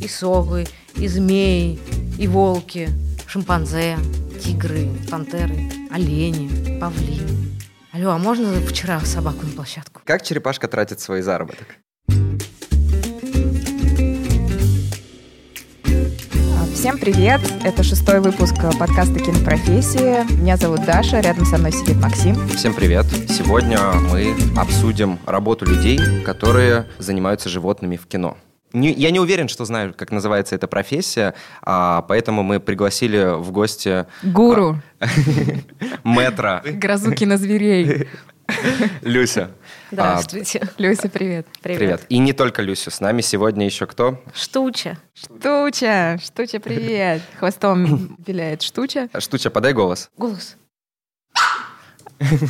и совы, и змеи, и волки, шимпанзе, тигры, пантеры, олени, павлины. Алло, а можно вчера собаку на площадку? Как черепашка тратит свой заработок? Всем привет! Это шестой выпуск подкаста «Кинопрофессии». Меня зовут Даша, рядом со мной сидит Максим. Всем привет! Сегодня мы обсудим работу людей, которые занимаются животными в кино. Не, я не уверен, что знаю, как называется эта профессия, а, поэтому мы пригласили в гости... Гуру. Метра. Грозу кинозверей. Люся. Здравствуйте. А, Люся, привет. привет. Привет. И не только Люся, с нами сегодня еще кто? Штуча. Штуча, Штуча, привет. Хвостом виляет Штуча. Штуча, подай голос. Голос.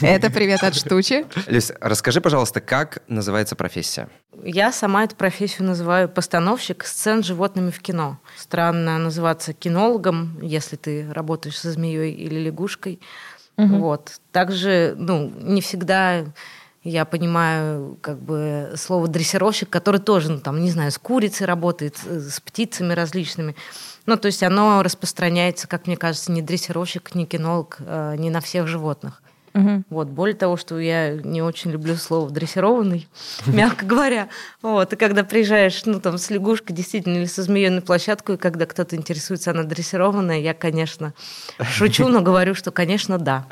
Это привет от Штучи. Люся, расскажи, пожалуйста, как называется профессия? Я сама эту профессию называю постановщик сцен с животными в кино. Странно называться кинологом, если ты работаешь со змеей или лягушкой. Угу. Вот. Также, ну, не всегда я понимаю как бы слово дрессировщик, который тоже, ну, там, не знаю, с курицей работает, с птицами различными. Ну, то есть оно распространяется, как мне кажется, не дрессировщик, не кинолог, а не на всех животных. Угу. Вот, более того, что я не очень люблю слово дрессированный, мягко говоря. Вот, и когда приезжаешь, ну, там, с лягушкой, действительно, или со змеей на площадку, и когда кто-то интересуется, она дрессированная, я, конечно, шучу, но говорю, что, конечно, да.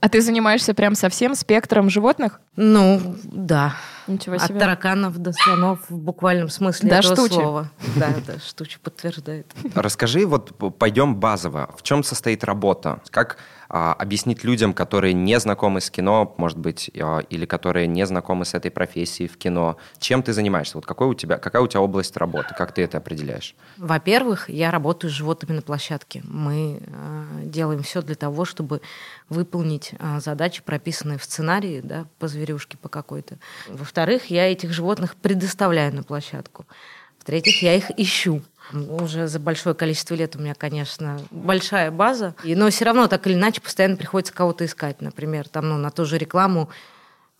А ты занимаешься прям совсем спектром животных? Ну, да. Ничего себе. От тараканов до слонов в буквальном смысле да, этого штучи. слова. Да, да, штучи подтверждает. Расскажи, вот пойдем базово. В чем состоит работа? Как объяснить людям, которые не знакомы с кино, может быть, а, или которые не знакомы с этой профессией в кино, чем ты занимаешься? Вот какой у тебя, какая у тебя область работы? Как ты это определяешь? Во-первых, я работаю с животными на площадке. Мы э, делаем все для того, чтобы выполнить задачи, прописанные в сценарии, да, по зверюшке, по какой-то. Во-вторых, я этих животных предоставляю на площадку. В-третьих, я их ищу. Уже за большое количество лет у меня, конечно, большая база. Но все равно так или иначе постоянно приходится кого-то искать. Например, там, ну, на ту же рекламу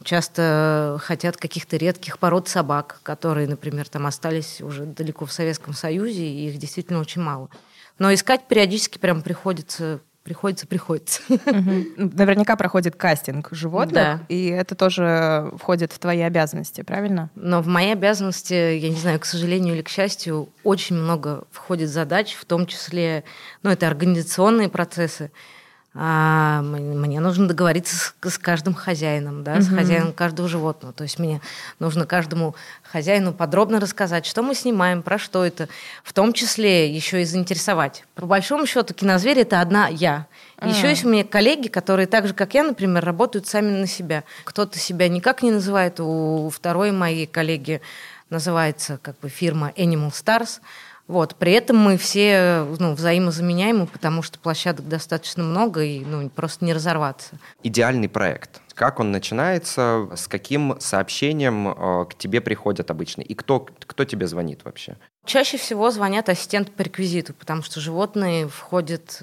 часто хотят каких-то редких пород собак, которые, например, там остались уже далеко в Советском Союзе, и их действительно очень мало. Но искать периодически прям приходится приходится, приходится. Наверняка проходит кастинг животных, да. и это тоже входит в твои обязанности, правильно? Но в мои обязанности, я не знаю, к сожалению или к счастью, очень много входит задач, в том числе, ну, это организационные процессы, а мне нужно договориться с, с каждым хозяином, да, угу. с хозяином каждого животного. То есть мне нужно каждому хозяину подробно рассказать, что мы снимаем, про что это, в том числе еще и заинтересовать. По большому счету кинозверь это одна я. А. Еще есть у меня коллеги, которые так же, как я, например, работают сами на себя. Кто-то себя никак не называет, у второй моей коллеги называется как бы фирма Animal Stars – вот. При этом мы все ну, взаимозаменяемы, потому что площадок достаточно много, и ну, просто не разорваться. Идеальный проект. Как он начинается, с каким сообщением э, к тебе приходят обычно, и кто, кто тебе звонит вообще? Чаще всего звонят ассистент по реквизиту, потому что животные входят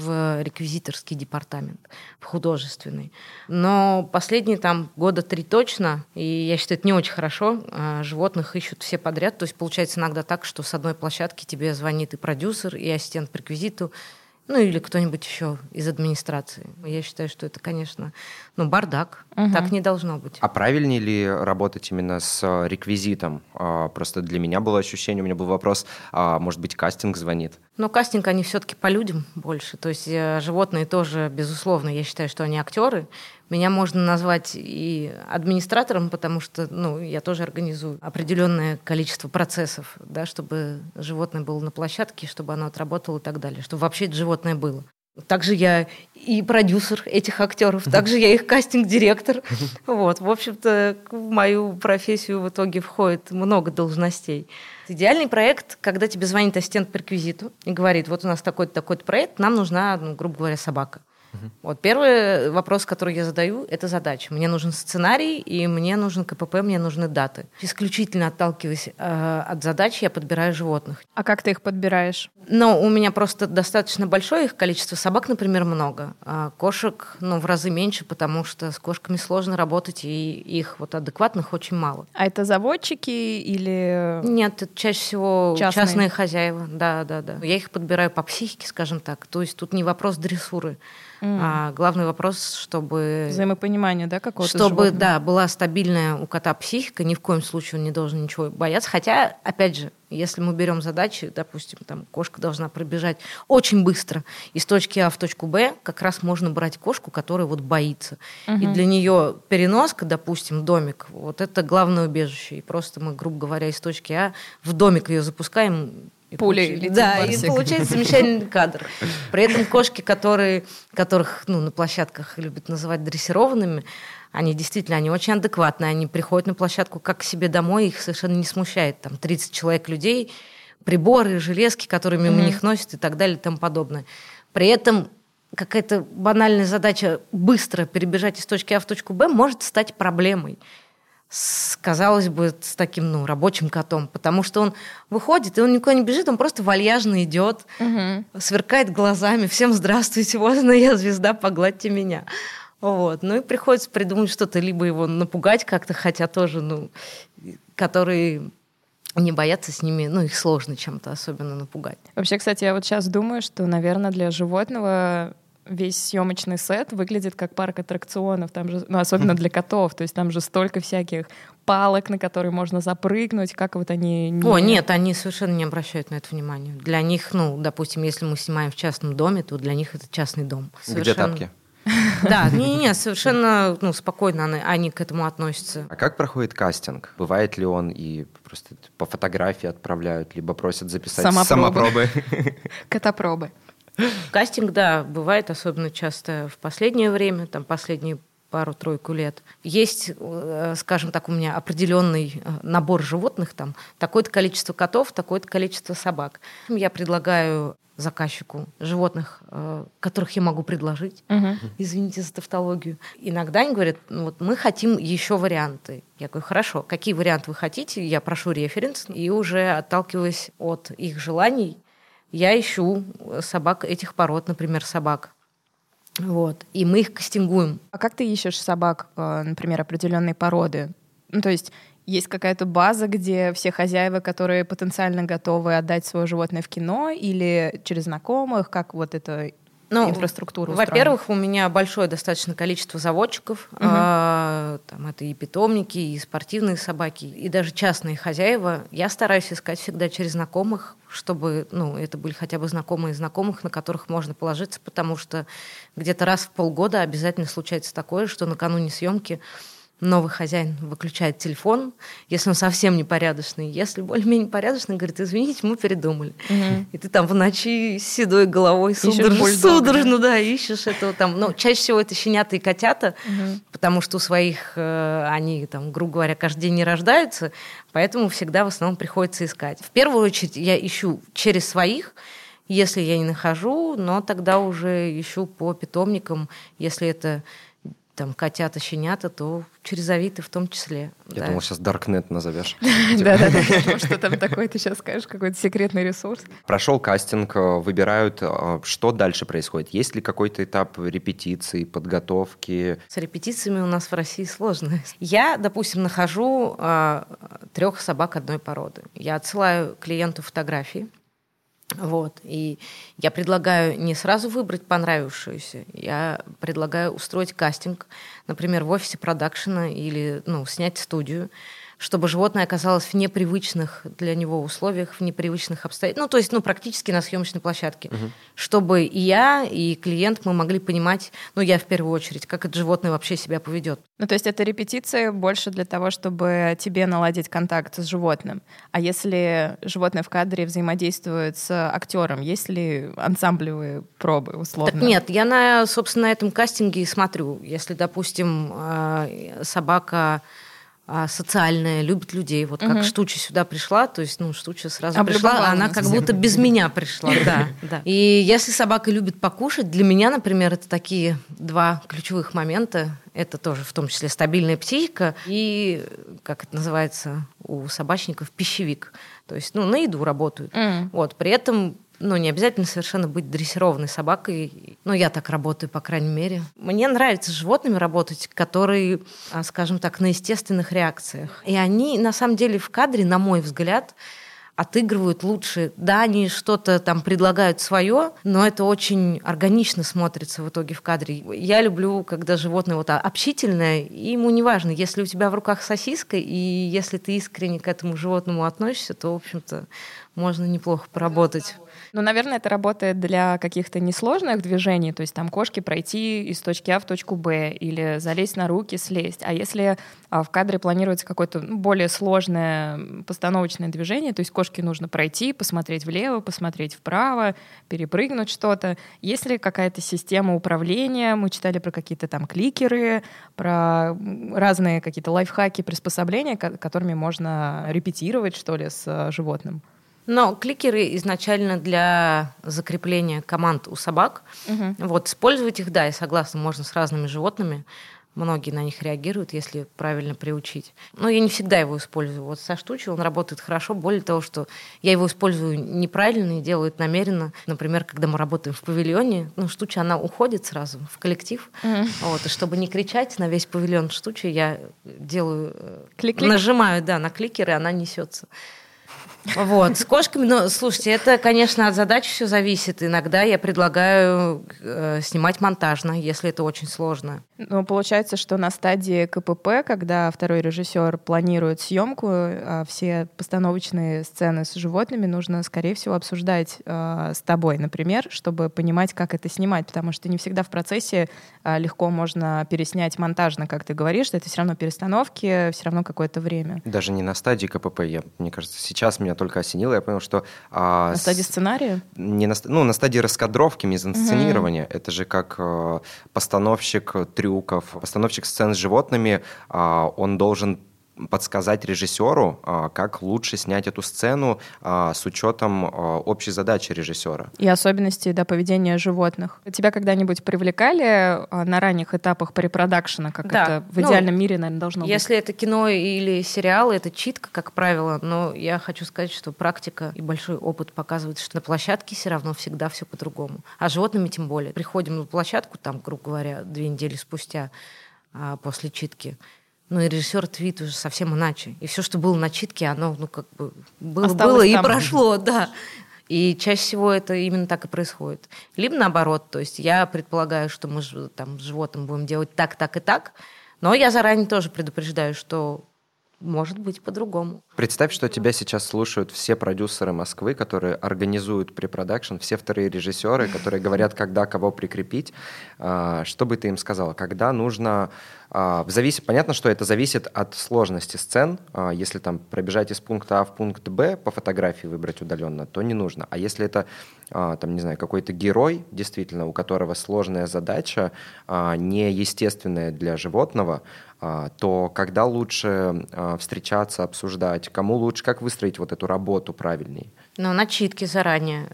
в реквизиторский департамент, в художественный. Но последние там года три точно, и я считаю, это не очень хорошо, а животных ищут все подряд. То есть получается иногда так, что с одной площадки тебе звонит и продюсер, и ассистент по реквизиту, ну или кто-нибудь еще из администрации. Я считаю, что это, конечно, ну, бардак. Угу. Так не должно быть. А правильнее ли работать именно с э, реквизитом? А, просто для меня было ощущение, у меня был вопрос, а, может быть, кастинг звонит? Но кастинг, они все-таки по людям больше. То есть э, животные тоже, безусловно, я считаю, что они актеры. Меня можно назвать и администратором, потому что ну, я тоже организую определенное количество процессов, да, чтобы животное было на площадке, чтобы оно отработало и так далее, чтобы вообще это животное было. Также я и продюсер этих актеров, также я их кастинг-директор. Вот, в общем-то, в мою профессию в итоге входит много должностей. Идеальный проект, когда тебе звонит ассистент по реквизиту и говорит, вот у нас такой-то такой проект, нам нужна, ну, грубо говоря, собака. Вот первый вопрос, который я задаю, это задача. Мне нужен сценарий, и мне нужен КПП, мне нужны даты. Исключительно отталкиваясь э, от задач, я подбираю животных. А как ты их подбираешь? Ну, у меня просто достаточно большое их количество. Собак, например, много. А кошек, ну, в разы меньше, потому что с кошками сложно работать, и их вот адекватных очень мало. А это заводчики или... Нет, это чаще всего частные, частные хозяева. Да, да, да. Я их подбираю по психике, скажем так. То есть тут не вопрос дрессуры. Mm. А главный вопрос, чтобы... Взаимопонимание, да, какого-то Чтобы, да, была стабильная у кота психика, ни в коем случае он не должен ничего бояться. Хотя, опять же, если мы берем задачи, допустим, там кошка должна пробежать очень быстро из точки А в точку Б, как раз можно брать кошку, которая вот боится. Угу. И для нее переноска, допустим, домик, вот это главное убежище. И просто мы, грубо говоря, из точки А в домик ее запускаем, пулей летит Да, и получается замечательный кадр. При этом кошки, которые, которых ну, на площадках любят называть дрессированными, они действительно, они очень адекватные, они приходят на площадку как к себе домой, их совершенно не смущает. Там 30 человек людей, приборы, железки, которые мимо mm-hmm. них носят и так далее и тому подобное. При этом какая-то банальная задача быстро перебежать из точки А в точку Б может стать проблемой с, казалось бы, с таким ну, рабочим котом, потому что он выходит, и он никуда не бежит, он просто вальяжно идет, угу. сверкает глазами, всем здравствуйте, вот она я звезда, погладьте меня. Вот. Ну и приходится придумать что-то, либо его напугать как-то, хотя тоже, ну, которые не боятся с ними, ну, их сложно чем-то особенно напугать. Вообще, кстати, я вот сейчас думаю, что, наверное, для животного весь съемочный сет выглядит как парк аттракционов, там же, ну, особенно для котов, то есть там же столько всяких палок, на которые можно запрыгнуть, как вот они... Не... О, нет, они совершенно не обращают на это внимания. Для них, ну, допустим, если мы снимаем в частном доме, то для них это частный дом. Совершенно... Где тапки? Да, не-не, совершенно ну, спокойно они, они к этому относятся. А как проходит кастинг? Бывает ли он и просто по фотографии отправляют, либо просят записать самопробы? Котопробы. Кастинг, да, бывает особенно часто в последнее время, там последние пару-тройку лет. Есть, э, скажем так, у меня определенный э, набор животных, там такое-то количество котов, такое-то количество собак. Я предлагаю заказчику животных, э, которых я могу предложить. Угу. Извините за тавтологию. Иногда они говорят, ну вот мы хотим еще варианты. Я говорю, хорошо, какие варианты вы хотите? Я прошу референс, и уже отталкиваясь от их желаний, я ищу собак этих пород, например, собак. Вот. И мы их кастингуем. А как ты ищешь собак, э, например, определенной породы? Ну, то есть есть какая-то база, где все хозяева, которые потенциально готовы отдать свое животное в кино, или через знакомых, как вот это ну, инфраструктуру Во-первых, у меня большое достаточно количество заводчиков. Угу. А, там это и питомники, и спортивные собаки, и даже частные хозяева. Я стараюсь искать всегда через знакомых, чтобы ну, это были хотя бы знакомые знакомых, на которых можно положиться, потому что где-то раз в полгода обязательно случается такое, что накануне съемки новый хозяин выключает телефон, если он совсем непорядочный. Если более-менее порядочный, говорит, извините, мы передумали. Угу. И ты там в ночи с седой головой судорожно, судорожно да, ищешь этого там. Ну, чаще всего это щенята и котята, угу. потому что у своих э, они там, грубо говоря, каждый день не рождаются, поэтому всегда в основном приходится искать. В первую очередь я ищу через своих, если я не нахожу, но тогда уже ищу по питомникам, если это там котята, щенята, то через Авито в том числе. Я да. думал, сейчас Darknet назовешь. Да-да-да, что там такое, ты сейчас скажешь, какой-то секретный ресурс. Прошел кастинг, э, выбирают, э, что дальше происходит? Есть ли какой-то этап репетиции, подготовки? С репетициями у нас в России сложно. Я, допустим, нахожу э, трех собак одной породы. Я отсылаю клиенту фотографии, вот. И я предлагаю не сразу выбрать понравившуюся, я предлагаю устроить кастинг, например, в офисе продакшена или ну, снять студию, чтобы животное оказалось в непривычных для него условиях, в непривычных обстоятельствах, ну, то есть, ну, практически на съемочной площадке, угу. чтобы и я, и клиент мы могли понимать, ну, я в первую очередь, как это животное вообще себя поведет. Ну, то есть это репетиция больше для того, чтобы тебе наладить контакт с животным. А если животное в кадре взаимодействует с актером, есть ли ансамблевые пробы, условно? Так нет, я, на, собственно, на этом кастинге и смотрю. Если, допустим, э, собака а, социальная, любит людей. Вот как Мгм. Штуча сюда пришла, то есть, ну, Штуча сразу Облюбовала пришла, она как будто без меня пришла, да, да. И если собака любит покушать, для меня, например, это такие два ключевых момента. Это тоже в том числе стабильная психика и, как это называется у собачников, пищевик. То есть, ну, на еду работают. Вот, при этом ну, не обязательно совершенно быть дрессированной собакой. Ну, я так работаю, по крайней мере. Мне нравится с животными работать, которые, а, скажем так, на естественных реакциях. И они, на самом деле, в кадре, на мой взгляд, отыгрывают лучше. Да, они что-то там предлагают свое, но это очень органично смотрится в итоге в кадре. Я люблю, когда животное вот общительное, и ему не важно, если у тебя в руках сосиска, и если ты искренне к этому животному относишься, то, в общем-то, можно неплохо поработать. Ну, наверное, это работает для каких-то несложных движений, то есть там кошки пройти из точки А в точку Б или залезть на руки, слезть. А если а, в кадре планируется какое-то ну, более сложное постановочное движение, то есть кошке нужно пройти, посмотреть влево, посмотреть вправо, перепрыгнуть что-то. Есть ли какая-то система управления? Мы читали про какие-то там кликеры, про разные какие-то лайфхаки, приспособления, ко- которыми можно репетировать, что ли, с э, животным. Но кликеры изначально для закрепления команд у собак. Вот, использовать их, да, я согласна, можно с разными животными. Многие на них реагируют, если правильно приучить. Но я не всегда его использую. Вот со штучей он работает хорошо. Более того, что я его использую неправильно и делаю это намеренно. Например, когда мы работаем в павильоне, ну, штуча, она уходит сразу в коллектив. Вот, и чтобы не кричать на весь павильон штучи, я делаю... э, Клик-клик. Нажимаю, да, на кликер, и она несется. Вот, с кошками, ну, слушайте, это, конечно, от задачи все зависит. Иногда я предлагаю э, снимать монтажно, если это очень сложно. Ну, получается, что на стадии КПП, когда второй режиссер планирует съемку, а все постановочные сцены с животными нужно, скорее всего, обсуждать э, с тобой, например, чтобы понимать, как это снимать, потому что не всегда в процессе э, легко можно переснять монтажно, как ты говоришь, это все равно перестановки, все равно какое-то время. Даже не на стадии КПП, я, мне кажется, сейчас меня только осенило, я понял, что... а, На стадии сценария? не на, ну, на стадии раскадровки, мизансценирования. Это же как э, постановщик трюков, постановщик сцен с животными, а, он должен подсказать режиссеру, а, как лучше снять эту сцену а, с учетом а, общей задачи режиссера. И особенности да, поведения животных. Тебя когда-нибудь привлекали на ранних этапах препродакшена, как Да. это в Ну, идеальном мире, наверное, должно быть? Если это кино или сериал, это читка, как правило, но я хочу сказать, что практика и большой опыт показывает, что на площадке все равно всегда все по-другому. А животными тем более. Приходим на площадку, там, грубо говоря, две недели спустя после читки, ну и режиссер твит уже совсем иначе. И все, что было на читке, оно, ну, как бы было, Осталось было и там. прошло, да. И чаще всего это именно так и происходит. Либо наоборот, то есть я предполагаю, что мы там с животным будем делать так, так и так, но я заранее тоже предупреждаю, что может быть по-другому. Представь, что тебя сейчас слушают все продюсеры Москвы, которые организуют препродакшн, все вторые режиссеры, которые говорят, когда кого прикрепить. А, Что бы ты им сказала? Когда нужно... а, зависит, понятно, что это зависит от сложности сцен. А, Если там пробежать из пункта А в пункт Б, по фотографии выбрать удаленно, то не нужно. А если это, там, не знаю, какой-то герой, действительно, у которого сложная задача, неестественная для животного, то когда лучше а, встречаться, обсуждать, кому лучше, как выстроить вот эту работу правильней? Но на читке заранее,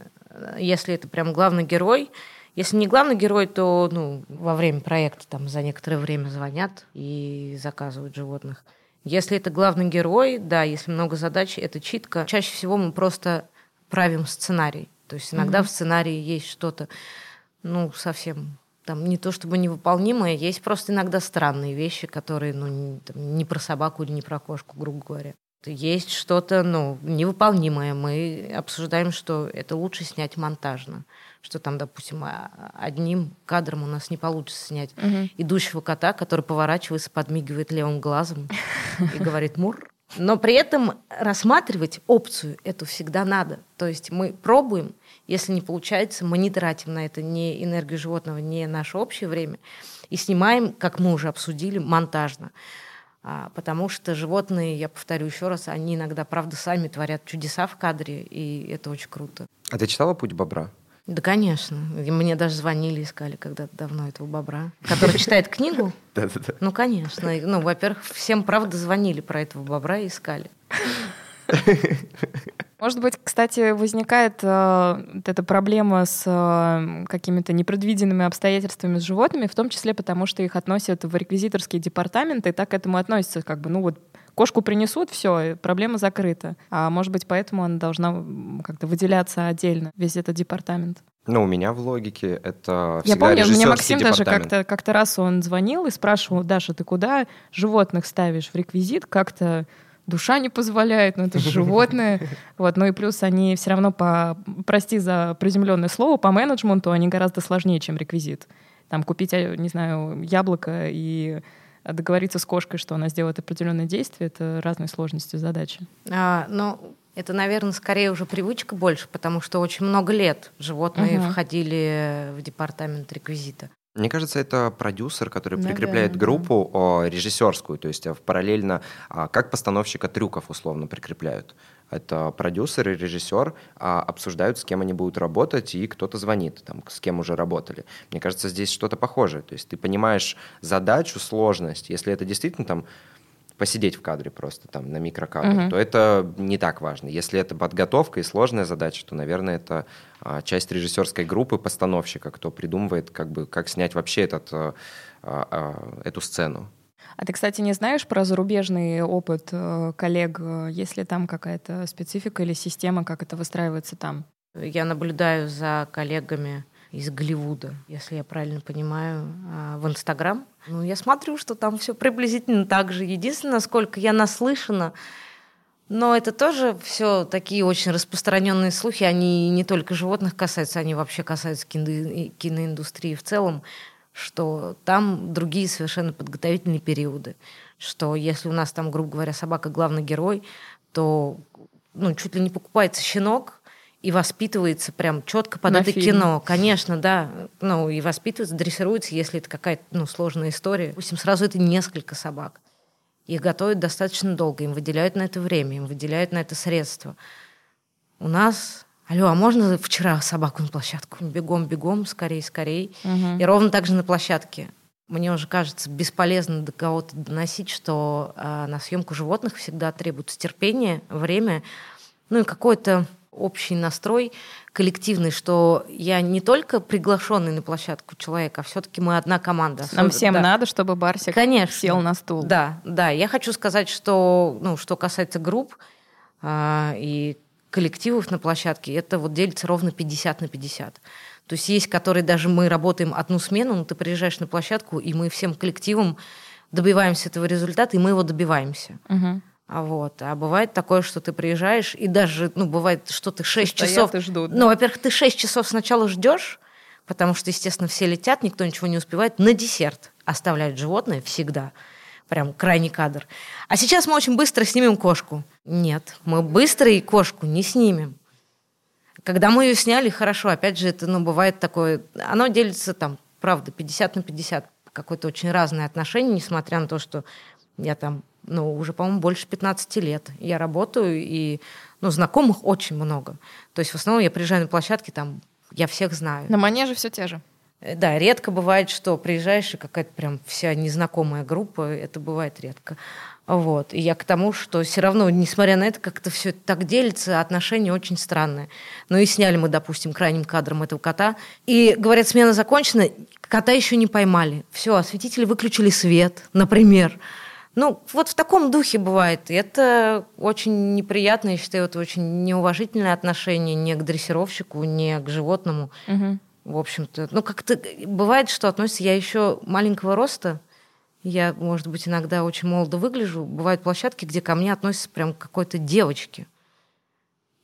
если это прям главный герой, если не главный герой, то ну, во время проекта там за некоторое время звонят и заказывают животных. Если это главный герой, да, если много задач, это читка. Чаще всего мы просто правим сценарий. То есть иногда в сценарии есть что-то, ну, совсем там не то чтобы невыполнимое, есть просто иногда странные вещи, которые, ну, не, там, не про собаку или не про кошку, грубо говоря. Есть что-то, ну, невыполнимое. Мы обсуждаем, что это лучше снять монтажно. Что там, допустим, а- одним кадром у нас не получится снять идущего кота, который поворачивается, подмигивает левым глазом и говорит «мур». Но при этом рассматривать опцию эту всегда надо. То есть мы пробуем, если не получается, мы не тратим на это ни энергию животного, ни наше общее время, и снимаем, как мы уже обсудили, монтажно. А, потому что животные, я повторю еще раз, они иногда, правда, сами творят чудеса в кадре, и это очень круто. А ты читала «Путь бобра»? Да, конечно. И мне даже звонили, искали когда-то давно этого бобра, который читает книгу. Да-да-да. Ну, конечно. Ну, во-первых, всем, правда, звонили про этого бобра и искали. Может быть, кстати, возникает э, вот эта проблема с э, какими-то непредвиденными обстоятельствами с животными, в том числе потому, что их относят в реквизиторские департаменты, и так к этому относятся, как бы, ну вот кошку принесут, все, проблема закрыта. А может быть, поэтому она должна как-то выделяться отдельно, весь этот департамент. Ну, у меня в логике это Я всегда помню, мне Максим даже как-то как раз он звонил и спрашивал, Даша, ты куда животных ставишь в реквизит? Как-то душа не позволяет, ну это же животные. Вот, ну и плюс они все равно по, прости за приземленное слово, по менеджменту они гораздо сложнее, чем реквизит. Там купить, э, не знаю, яблоко и договориться с кошкой, что она сделает определенное действие, это разные сложности задачи. А, ну, это, наверное, скорее уже привычка больше, потому что очень много лет животные Мгм. входили в департамент реквизита. Мне кажется, это продюсер, который Наверное, прикрепляет да. группу о, режиссерскую, то есть а, параллельно, а, как постановщика трюков условно прикрепляют. Это продюсер и режиссер а, обсуждают, с кем они будут работать, и кто-то звонит, там, с кем уже работали. Мне кажется, здесь что-то похожее. То есть ты понимаешь задачу, сложность. Если это действительно там посидеть в кадре просто там на микрокадре, Мгм. то это не так важно. Если это подготовка и сложная задача, то, наверное, это а, часть режиссерской группы постановщика, кто придумывает, как бы, как снять вообще этот, а, а, эту сцену. А ты, кстати, не знаешь про зарубежный опыт э, коллег? Есть ли там какая-то специфика или система, как это выстраивается там? Я наблюдаю за коллегами из Голливуда, если я правильно понимаю, а, в Инстаграм. Ну, я смотрю, что там все приблизительно так же. Единственное, насколько я наслышана, но это тоже все такие очень распространенные слухи. Они не только животных касаются, они вообще касаются кино- киноиндустрии в целом, что там другие совершенно подготовительные периоды. Что если у нас там, грубо говоря, собака главный герой, то ну, чуть ли не покупается щенок и воспитывается прям четко под На это фильм. кино. Конечно, да. Ну, и воспитывается, дрессируется, если это какая-то ну, сложная история. Допустим, сразу это несколько собак. Их готовят достаточно долго, им выделяют на это время, им выделяют на это средства. У нас... Алло, а можно вчера собаку на площадку? Бегом, бегом, скорей, скорей. И ровно так же на площадке. Мне уже кажется бесполезно до кого-то доносить, что а, на съемку животных всегда требуется терпение, время, ну и какой-то общий настрой коллективный, что я не только приглашенный на площадку человек, а все-таки мы одна команда. Нам Особенно- всем да. надо, чтобы Барсик Конечно. сел на стул. Да, да. Я хочу сказать, что, ну, что касается групп а, и коллективов на площадке, это вот делится ровно 50 на 50. То есть есть, которые даже мы работаем одну смену, но ты приезжаешь на площадку, и мы всем коллективом добиваемся этого результата, и мы его добиваемся. Мгм. А вот. А бывает такое, что ты приезжаешь, и даже, ну, бывает, что ты 6 Стоят часов... и ждут, да. Ну, во-первых, ты 6 часов сначала ждешь, потому что, естественно, все летят, никто ничего не успевает. На десерт оставляют животное всегда. Прям крайний кадр. А сейчас мы очень быстро снимем кошку. Нет, мы быстро и кошку не снимем. Когда мы ее сняли, хорошо, опять же, это, ну, бывает такое, оно делится там, правда, 50 на 50, какое-то очень разное отношение, несмотря на то, что я там, ну, уже, по-моему, больше 15 лет. Я работаю, и, ну, знакомых очень много. То есть, в основном я приезжаю на площадки, там, я всех знаю. На манеже все те же. Э, Да, редко бывает, что приезжаешь, и какая-то прям вся незнакомая группа, это бывает редко. Вот. И я к тому, что все равно, несмотря на это, как-то все так делится, отношения очень странные. Ну и сняли мы, допустим, крайним кадром этого кота. И, говорят, смена закончена, кота еще не поймали. Все, осветители выключили свет, например. Ну, вот в таком духе бывает. И это очень неприятно, я считаю, это очень неуважительное отношение не к дрессировщику, не к животному. Мгм. В общем-то, ну как-то бывает, что относится я еще маленького роста. Я, может быть, иногда очень молодо выгляжу. Бывают площадки, где ко мне относятся прям к какой-то девочке.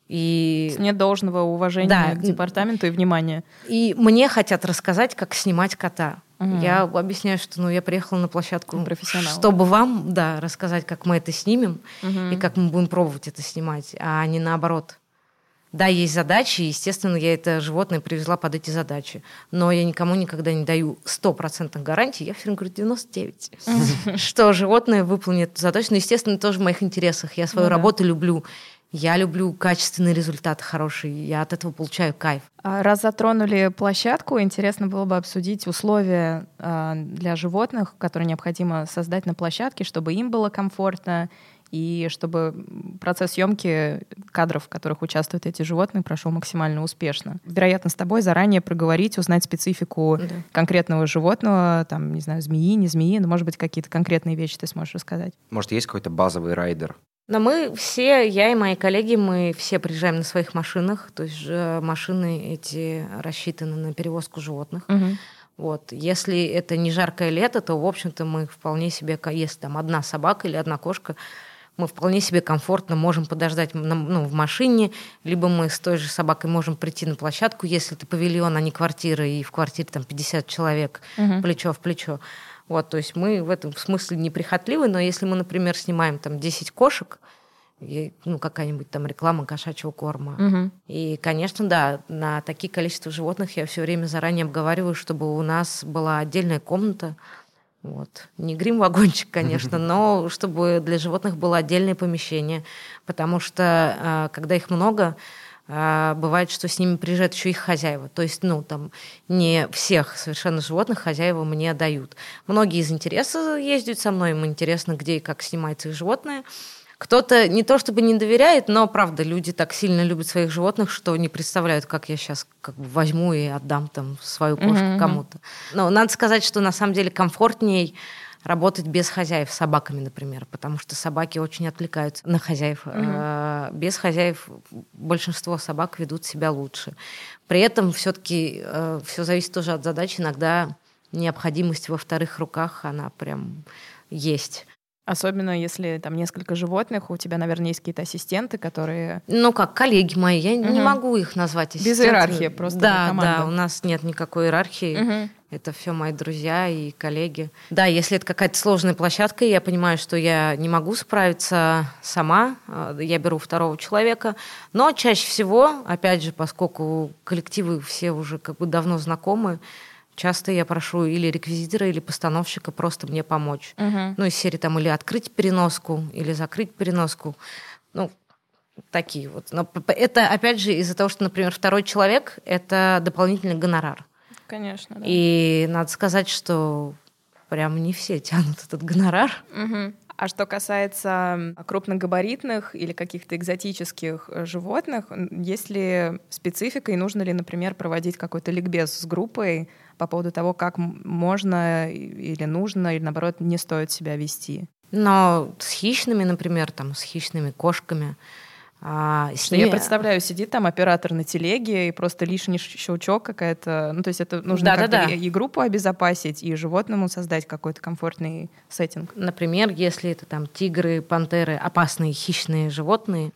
И, Нет должного уважения Да. к департаменту и внимания. и мне хотят рассказать, как снимать кота. Мгм. Я объясняю, что ну, я приехала на площадку, Профессионал. чтобы вам да, рассказать, как мы это снимем Мгм. и как мы будем пробовать это снимать, а не наоборот. Да, есть задачи, и, естественно, я это животное привезла под эти задачи. Но я никому никогда не даю стопроцентных гарантий. Я все время говорю 99. Что животное выполнит задачу. Но, естественно, тоже в моих интересах. Я свою Ну работу люблю. Я люблю качественный результат хороший, я от этого получаю кайф. А раз затронули площадку, интересно было бы обсудить условия а, для животных, которые необходимо создать на площадке, чтобы им было комфортно и чтобы процесс съемки кадров, в которых участвуют эти животные, прошел максимально успешно. Вероятно, с тобой заранее проговорить, узнать специфику да. конкретного животного, там, не знаю, змеи, не змеи, но, может быть, какие-то конкретные вещи ты сможешь рассказать. Может, есть какой-то базовый райдер? Но мы все, я и мои коллеги, мы все приезжаем на своих машинах, то есть машины эти рассчитаны на перевозку животных. Угу. Вот. Если это не жаркое лето, то, в общем-то, мы вполне себе, если там одна собака или одна кошка, мы вполне себе комфортно можем подождать ну, в машине, либо мы с той же собакой можем прийти на площадку, если это павильон, а не квартира, и в квартире там 50 человек угу. плечо в плечо. Вот, то есть мы в этом смысле неприхотливы, но если мы, например, снимаем там 10 кошек, и, ну, какая-нибудь там реклама кошачьего корма. Угу. И, конечно, да, на такие количество животных я все время заранее обговариваю, чтобы у нас была отдельная комната, вот. Не грим-вагончик, конечно, но чтобы для животных было отдельное помещение, потому что а, когда их много, а, бывает, что с ними приезжают еще их хозяева. То есть, ну, там, не всех совершенно животных хозяева мне дают. Многие из интереса ездят со мной, им интересно, где и как снимается их животное. Кто-то не то чтобы не доверяет, но правда, люди так сильно любят своих животных, что не представляют, как я сейчас как бы возьму и отдам там свою кошку mm-hmm. кому-то. Но надо сказать, что на самом деле комфортней работать без хозяев, с собаками, например, потому что собаки очень отвлекаются на хозяев. Mm-hmm. Без хозяев большинство собак ведут себя лучше. При этом все-таки э, все зависит тоже от задачи. Иногда необходимость во вторых руках, она прям есть. Особенно если там несколько животных, у тебя, наверное, есть какие-то ассистенты, которые... Ну как, коллеги мои, я угу. не могу их назвать ассистентами. Без иерархии просто Да, да, у нас нет никакой иерархии. Угу. Это все мои друзья и коллеги. Да, если это какая-то сложная площадка, я понимаю, что я не могу справиться сама, а, я беру второго человека. Но чаще всего, опять же, поскольку коллективы все уже как бы давно знакомы, Часто я прошу или реквизитора, или постановщика просто мне помочь. Угу. Ну, из серии там или открыть переноску, или закрыть переноску. Ну, такие вот. Но это, опять же, из-за того, что, например, второй человек — это дополнительный гонорар. Конечно, да. И надо сказать, что прям не все тянут этот гонорар. Угу. А что касается крупногабаритных или каких-то экзотических э, животных, есть ли специфика и нужно ли, например, проводить какой-то ликбез с группой по поводу того, как можно или нужно, или наоборот не стоит себя вести? Но с хищными, например, там, с хищными кошками, а, с ними... Я представляю, сидит там оператор на телеге, и просто лишний щелчок какая-то. Ну, то есть это нужно да, как-то да, да. и группу обезопасить, и животному создать какой-то комфортный сеттинг. Например, если это там тигры, пантеры, опасные хищные животные.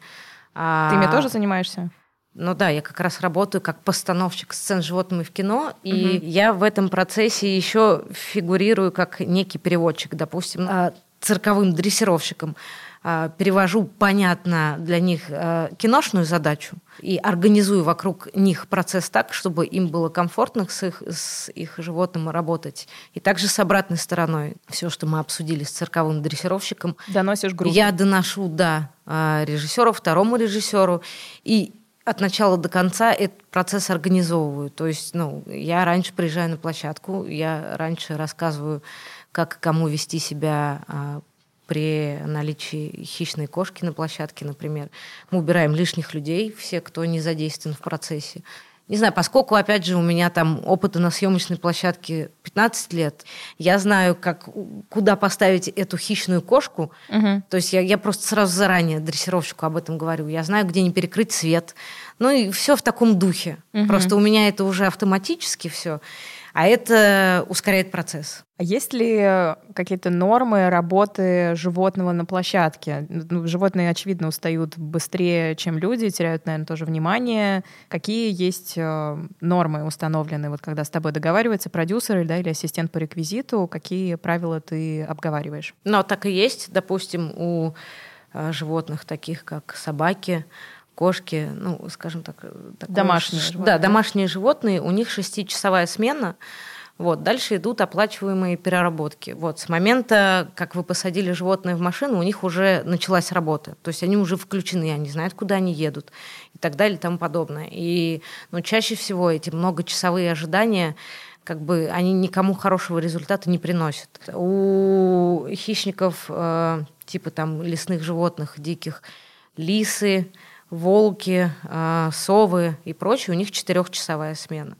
А... Ты ими тоже занимаешься? Ну да, я как раз работаю как постановщик сцен с животными в кино, и угу. я в этом процессе еще фигурирую как некий переводчик, допустим, а, цирковым дрессировщиком. А, перевожу понятно для них а, киношную задачу и организую вокруг них процесс так, чтобы им было комфортно с их, с их животным работать. И также с обратной стороной все, что мы обсудили с цирковым дрессировщиком. Доносишь группу. Я доношу, да, а, режиссеру, второму режиссеру. И от начала до конца этот процесс организовываю. То есть, ну, я раньше приезжаю на площадку, я раньше рассказываю, как кому вести себя при наличии хищной кошки на площадке, например. Мы убираем лишних людей, все, кто не задействован в процессе. Не знаю, поскольку, опять же, у меня там опыта на съемочной площадке 15 лет, я знаю, как, куда поставить эту хищную кошку. Угу. То есть я, я просто сразу заранее дрессировщику об этом говорю. Я знаю, где не перекрыть свет. Ну и все в таком духе. Угу. Просто у меня это уже автоматически все а это ускоряет процесс. А есть ли какие-то нормы работы животного на площадке? Ну, животные, очевидно, устают быстрее, чем люди, теряют, наверное, тоже внимание. Какие есть э, нормы установлены, вот когда с тобой договаривается продюсер да, или ассистент по реквизиту, какие правила ты обговариваешь? Ну, так и есть. Допустим, у э, животных, таких как собаки, кошки, ну, скажем так... Домашние животные. Да, домашние животные, у них шестичасовая смена, Вот, дальше идут оплачиваемые переработки. Вот, с момента, как вы посадили животное в машину, у них уже началась работа. То есть они уже включены, они знают, куда они едут и так далее и тому подобное. И ну, чаще всего эти многочасовые ожидания как бы они никому хорошего результата не приносят. У хищников э, типа там лесных животных диких лисы, волки, э, совы и прочее, у них четырехчасовая смена.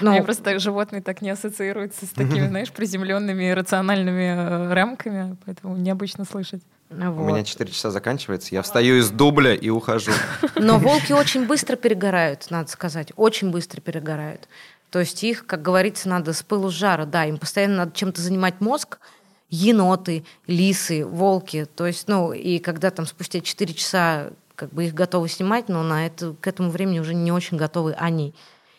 Но... Мне просто животные так не ассоциируются с такими, знаешь, приземленными рациональными э, рамками, поэтому необычно слышать. Вот. У меня 4 часа заканчивается, я встаю из дубля и ухожу. Но волки очень быстро перегорают, надо сказать, очень быстро перегорают. То есть их, как говорится, надо с пылу с жара, да, им постоянно надо чем-то занимать мозг, еноты, лисы, волки. То есть, ну, и когда там спустя 4 часа как бы их готовы снимать, но на это, к этому времени уже не очень готовы они.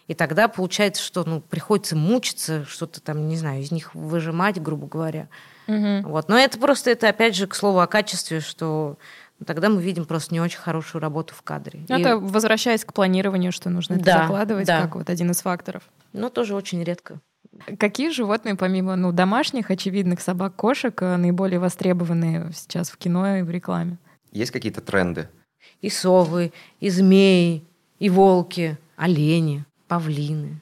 И тогда получается, что ну, приходится мучиться, что-то там, не знаю, из них выжимать, грубо говоря. Угу. Вот. Но это просто, это опять же, к слову о качестве, что тогда мы видим просто не очень хорошую работу в кадре. Ну, это и... возвращаясь к планированию, что нужно это да, закладывать да. как вот один из факторов. Но тоже очень редко. Какие животные, помимо ну, домашних, очевидных собак, кошек, э, наиболее востребованные сейчас в кино и в рекламе? Есть какие-то тренды? И совы, и змеи, и волки, олени павлины.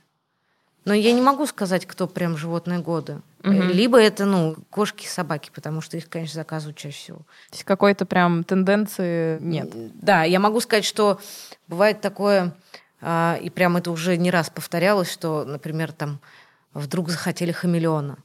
Но я не могу сказать, кто прям животное года. Угу. Либо это, ну, кошки собаки, потому что их, конечно, заказывают чаще всего. То есть какой-то прям тенденции нет. Да, я могу сказать, что бывает такое, а, и прям это уже не раз повторялось, что, например, там вдруг захотели хамелеона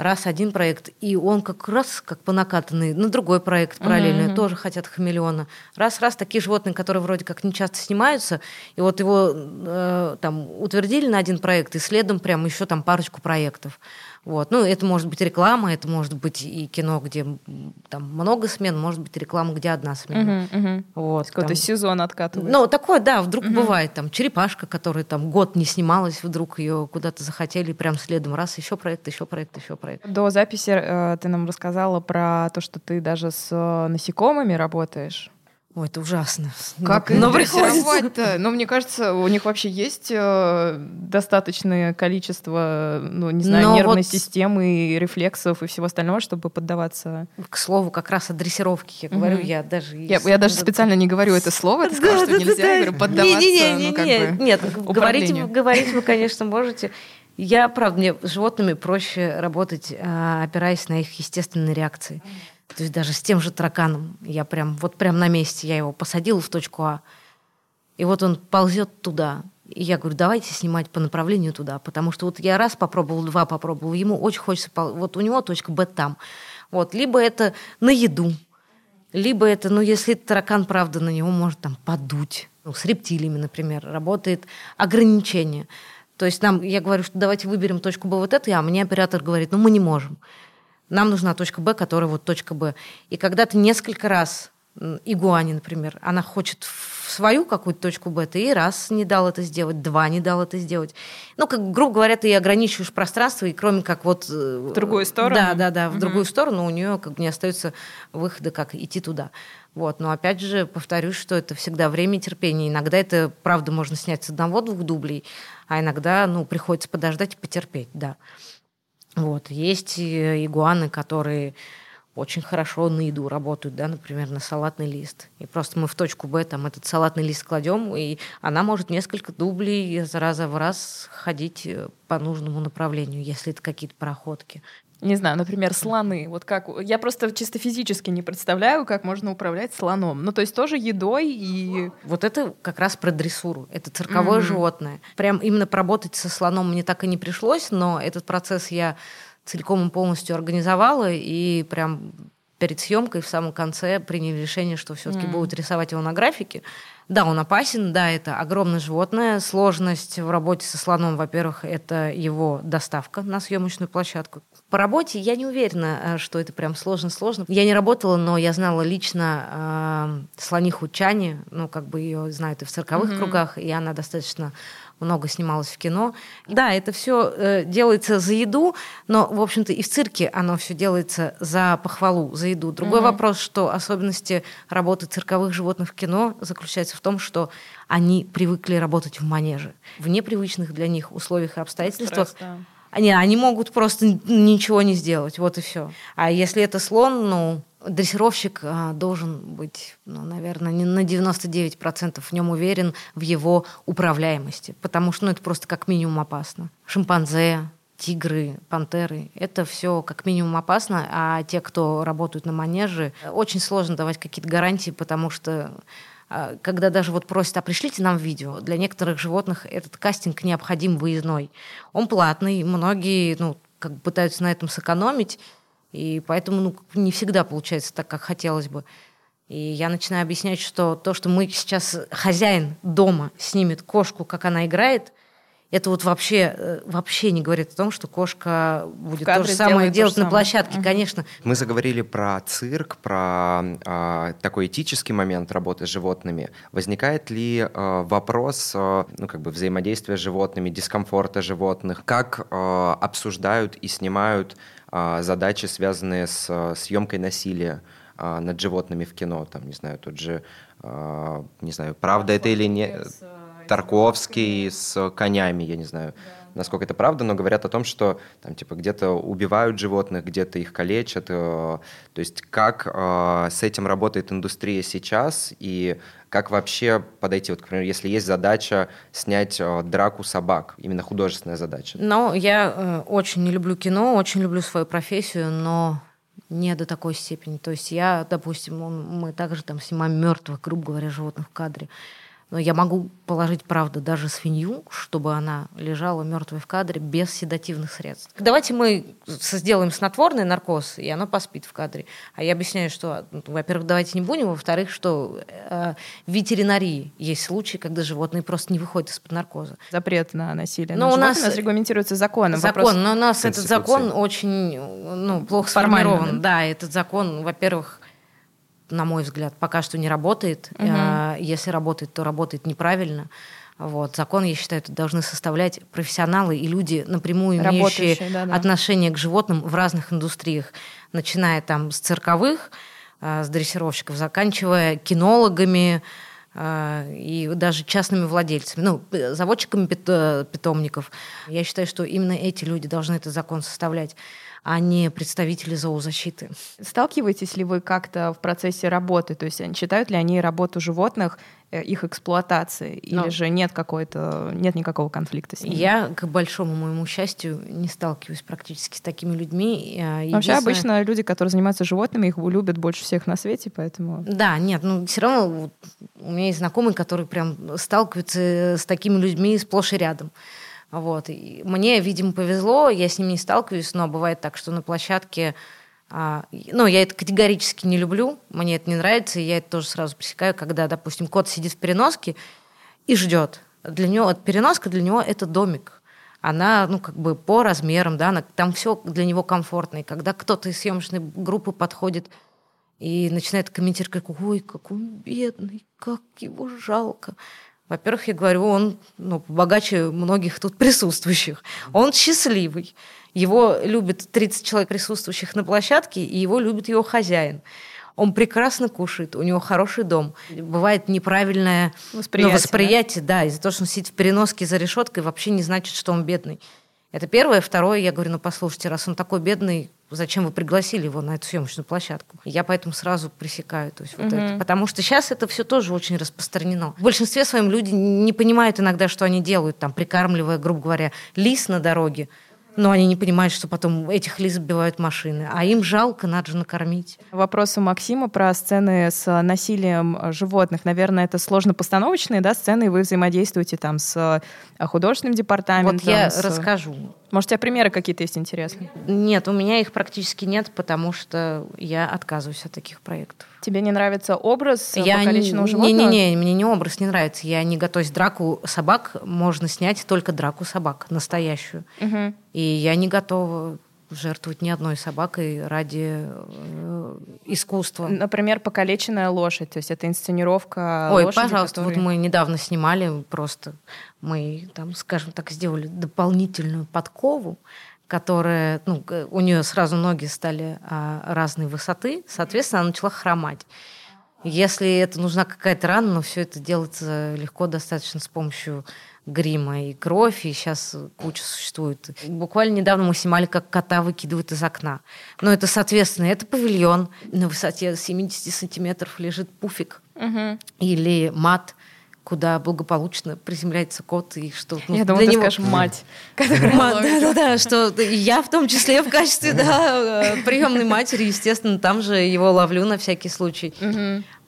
раз один проект, и он как раз как по накатанной на другой проект параллельно, uh-huh. тоже хотят хамелеона. Раз-раз такие животные, которые вроде как не часто снимаются, и вот его э, там утвердили на один проект, и следом прям еще там парочку проектов. Вот. Ну, это может быть реклама, это может быть и кино, где там много смен, может быть реклама, где одна смена. Угу, угу. Вот, Какой-то сезон откатывает. Ну, такое, да, вдруг угу. бывает. Там черепашка, которая там год не снималась, вдруг ее куда-то захотели, прям следом раз, еще проект, еще проект, еще проект. До записи э, ты нам рассказала про то, что ты даже с э, насекомыми работаешь. Ой, это ужасно. Как но приходится. Но мне кажется, у них вообще есть э, достаточное количество, ну, не знаю, но нервной вот... системы и рефлексов и всего остального, чтобы поддаваться. К слову, как раз о дрессировке я говорю, угу. я даже... Я, я даже специально не говорю это слово, ты сказала, что нельзя, я говорю, поддаваться, не, не, не, ну, Нет, говорить, говорить вы, конечно, можете. Я, правда, мне с животными проще работать, а, опираясь на их естественные реакции. То есть даже с тем же тараканом я прям, вот прям на месте, я его посадила в точку А, и вот он ползет туда. И я говорю, давайте снимать по направлению туда, потому что вот я раз попробовал, два попробовал, ему очень хочется, вот у него точка Б там. Вот, либо это на еду, либо это, ну, если таракан, правда, на него может там подуть. Ну, с рептилиями, например, работает ограничение. То есть нам, я говорю, что давайте выберем точку Б вот эту, а мне оператор говорит, ну, мы не можем нам нужна точка Б, которая вот точка Б. И когда ты несколько раз, игуани, например, она хочет в свою какую-то точку Б, ты и раз не дал это сделать, два не дал это сделать. Ну, как, грубо говоря, ты ограничиваешь пространство, и кроме как вот... Э, в другую сторону? Да, да, да, в угу. другую сторону у нее как бы не остается выхода, как идти туда. Вот. Но опять же, повторюсь, что это всегда время терпения. Иногда это, правда, можно снять с одного-двух дублей, а иногда, ну, приходится подождать и потерпеть, да. Вот. Есть игуаны, которые очень хорошо на еду работают, да, например, на салатный лист. И просто мы в точку Б там этот салатный лист кладем, и она может несколько дублей из раза в раз ходить э, по нужному направлению, если это какие-то проходки не знаю, например, слоны. Вот как я просто чисто физически не представляю, как можно управлять слоном. Ну, то есть тоже едой и. Вот это как раз про дрессуру. Это цирковое mm-hmm. животное. Прям именно поработать со слоном мне так и не пришлось, но этот процесс я целиком и полностью организовала и прям перед съемкой в самом конце приняли решение, что все-таки mm. будут рисовать его на графике. Да, он опасен, да, это огромное животное. Сложность в работе со слоном, во-первых, это его доставка на съемочную площадку. По работе я не уверена, э, что это прям сложно-сложно. Я не работала, но я знала лично э, слониху Чани, ну, как бы ее знают и в цирковых mm-hmm. кругах, и она достаточно много снималась в кино. Да, это все э, делается за еду, но, в общем-то, и в цирке оно все делается за похвалу, за еду. Другой mm-hmm. вопрос, что особенности работы цирковых животных в кино заключаются в том, что они привыкли работать в манеже. В непривычных для них условиях и обстоятельствах. Стресс, да Они, они могут просто ничего не сделать, вот и все. А если это слон, ну, дрессировщик а, должен быть, ну, наверное, не на 99% в нем уверен в его управляемости, потому что ну, это просто как минимум опасно. Шимпанзе, тигры, пантеры. Это все как минимум опасно, а те, кто работают на манеже, очень сложно давать какие-то гарантии, потому что а, когда даже вот просят, а пришлите нам видео, для некоторых животных этот кастинг необходим выездной. Он платный, многие ну, как пытаются на этом сэкономить, и поэтому ну, не всегда получается так, как хотелось бы. И я начинаю объяснять, что то, что мы сейчас хозяин дома снимет кошку, как она играет, это вот вообще, э, вообще не говорит о том, что кошка будет то же самое делать на площадке, угу. конечно. Мы заговорили про цирк, про э, такой этический момент работы с животными. Возникает ли э, вопрос э, ну, как бы взаимодействия с животными, дискомфорта животных? Как э, обсуждают и снимают э, задачи, связанные с э, съемкой насилия? над животными в кино, там, не знаю, тот же, не знаю, правда это или нет, Тарковский с конями, я не знаю, насколько это правда, но говорят о том, что там типа где-то убивают животных, где-то их калечат. Э, то есть как э, с этим работает индустрия сейчас и как вообще подойти, вот, например, если есть задача снять э, драку собак, именно художественная задача? Ну, я очень не люблю кино, очень люблю свою профессию, но не до такой степени. То есть я, допустим, мы также там снимаем мертвых, грубо говоря, животных в кадре. Но я могу положить, правда, даже свинью, чтобы она лежала мертвой в кадре без седативных средств. Давайте мы сделаем снотворный наркоз, и оно поспит в кадре. А я объясняю, что, ну, во-первых, давайте не будем, во-вторых, что э, в ветеринарии есть случаи, когда животные просто не выходят из-под наркоза. Запрет на насилие но у нас, нас регламентируется законом. Закон, Вопрос... но у нас этот закон очень ну, плохо сформирован. Да? да, этот закон, во-первых, на мой взгляд, пока что не работает. Угу. Если работает, то работает неправильно. Вот. Закон, я считаю, это должны составлять профессионалы и люди, напрямую имеющие да, да. отношение к животным в разных индустриях, начиная там с цирковых, а, с дрессировщиков, заканчивая кинологами, и даже частными владельцами, ну, заводчиками питомников. Я считаю, что именно эти люди должны этот закон составлять а не представители зоозащиты. Сталкиваетесь ли вы как-то в процессе работы? То есть считают ли они работу животных э, их эксплуатации, или Но... же нет какой-то, нет никакого конфликта с ними? Я, к большому моему счастью, не сталкиваюсь практически с такими людьми. Единственное... Вообще обычно люди, которые занимаются животными, их любят больше всех на свете, поэтому... Да, нет, ну все равно у меня есть знакомые, которые прям сталкиваются с такими людьми сплошь и рядом. Вот. И мне, видимо, повезло, я с ним не сталкиваюсь, но бывает так, что на площадке а, ну, я это категорически не люблю, мне это не нравится, и я это тоже сразу пресекаю, когда, допустим, кот сидит в переноске и ждет. Для него переноска для него это домик. Она, ну, как бы по размерам, да, она, там все для него комфортно. И когда кто-то из съемочной группы подходит и начинает комментировать, как, ой, какой он бедный, как его жалко. Во-первых, я говорю, он ну, богаче многих тут присутствующих. Он счастливый. Его любит 30 человек присутствующих на площадке, и его любит его хозяин. Он прекрасно кушает, у него хороший дом. Бывает неправильное восприятие, ну, восприятие да? да, из-за того, что он сидит в переноске за решеткой, вообще не значит, что он бедный. Это первое. Второе, я говорю, ну послушайте, раз он такой бедный, зачем вы пригласили его на эту съемочную площадку? Я поэтому сразу пресекаю. То есть вот угу. это. Потому что сейчас это все тоже очень распространено. В большинстве своем люди не понимают иногда, что они делают, там, прикармливая, грубо говоря, лис на дороге но они не понимают, что потом этих лис сбивают машины. А им жалко, надо же накормить. Вопрос у Максима про сцены с насилием животных. Наверное, это сложно постановочные да, сцены, и вы взаимодействуете там с художественным департаментом. Вот я с... расскажу. Может, у тебя примеры какие-то есть интересные? Нет, у меня их практически нет, потому что я отказываюсь от таких проектов. Тебе не нравится образ я покалеченного не, животного? Не-не-не, мне не образ не нравится. Я не готовлюсь. Драку собак можно снять только драку собак, настоящую. Угу. И я не готова жертвовать ни одной собакой ради э, искусства. Например, покалеченная лошадь, то есть это инсценировка Ой, лошади, пожалуйста, который... вот мы недавно снимали просто, мы там, скажем так, сделали дополнительную подкову, которая, ну, у нее сразу ноги стали а, разной высоты, соответственно, она начала хромать. Если это нужна какая-то рана, но все это делается легко достаточно с помощью грима и кровь, и сейчас куча существует. Буквально недавно мы снимали, как кота выкидывают из окна. Но это, соответственно, это павильон. На высоте 70 сантиметров лежит пуфик Угу. или мат, куда благополучно приземляется кот и что ну, Я думала, ты него- скажешь мать. которая Ма- ловит. Да-да-да, что я в том числе в качестве да, э, приемной матери, естественно, там же его ловлю на всякий случай.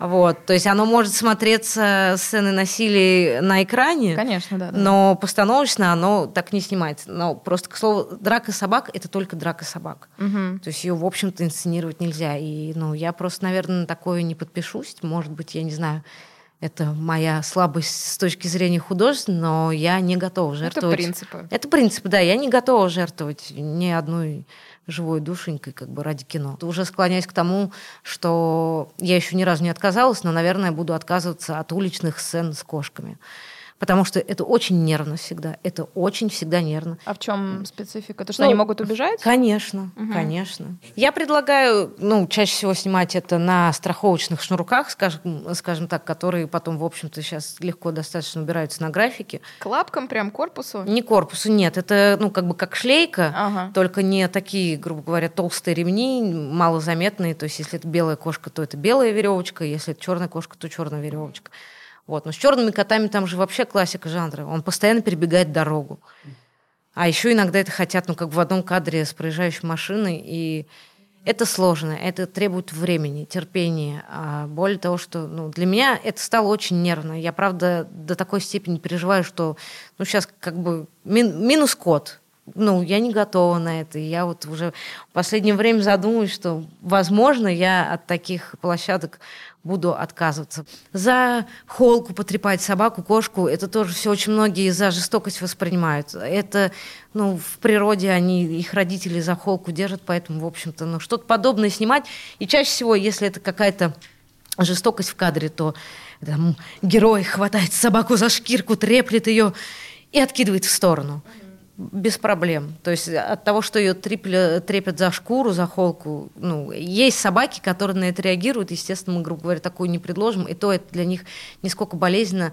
Вот, то есть оно может смотреться сцены насилия на экране, Конечно, да. да. но постановочно оно так не снимается. Но просто, к слову, драка собак – это только драка собак. Мгм. То есть ее, в общем-то, инсценировать нельзя. И, ну, я просто, наверное, на такое не подпишусь. Может быть, я не знаю, это моя слабость с точки зрения художества, но я не готова Это жертвовать. принципы. Это принцип, да. Я не готова жертвовать ни одной живой душенькой как бы ради кино. Уже склоняюсь к тому, что я еще ни разу не отказалась, но, наверное, буду отказываться от уличных сцен с кошками. Потому что это очень нервно всегда. Это очень всегда нервно. А в чем специфика? То, что Ну, они могут убежать? Конечно, Мгм. конечно. Я предлагаю, ну, чаще всего снимать это на страховочных шнурках, скажем, скажем так, которые потом, в общем-то, сейчас легко достаточно убираются на графике. К лапкам, прям корпусу? Не корпусу, нет, это, ну, как бы как шлейка, Ага. только не такие, грубо говоря, толстые ремни, малозаметные. То есть, если это белая кошка, то это белая веревочка, если это черная кошка, то черная веревочка. Вот. Но с черными котами там же вообще классика жанра. Он постоянно перебегает дорогу. А еще иногда это хотят, ну, как в одном кадре с проезжающей машиной. И это сложно, это требует времени, терпения. А более того, что ну, для меня это стало очень нервно. Я, правда, до такой степени переживаю, что ну, сейчас как бы мин- минус код. Ну, я не готова на это. Я вот уже в последнее время задумываюсь, что, возможно, я от таких площадок буду отказываться. За холку потрепать собаку, кошку, это тоже все очень многие за жестокость воспринимают. Это, ну, в природе они, их родители за холку держат, поэтому, в общем-то, ну, что-то подобное снимать. И чаще всего, если это какая-то жестокость в кадре, то там, герой хватает собаку за шкирку, треплет ее и откидывает в сторону. Без проблем. То есть от того, что ее трепля- трепят за шкуру, за холку, ну, есть собаки, которые на это реагируют. Естественно, мы, грубо говоря, такую не предложим. И то это для них нисколько болезненно.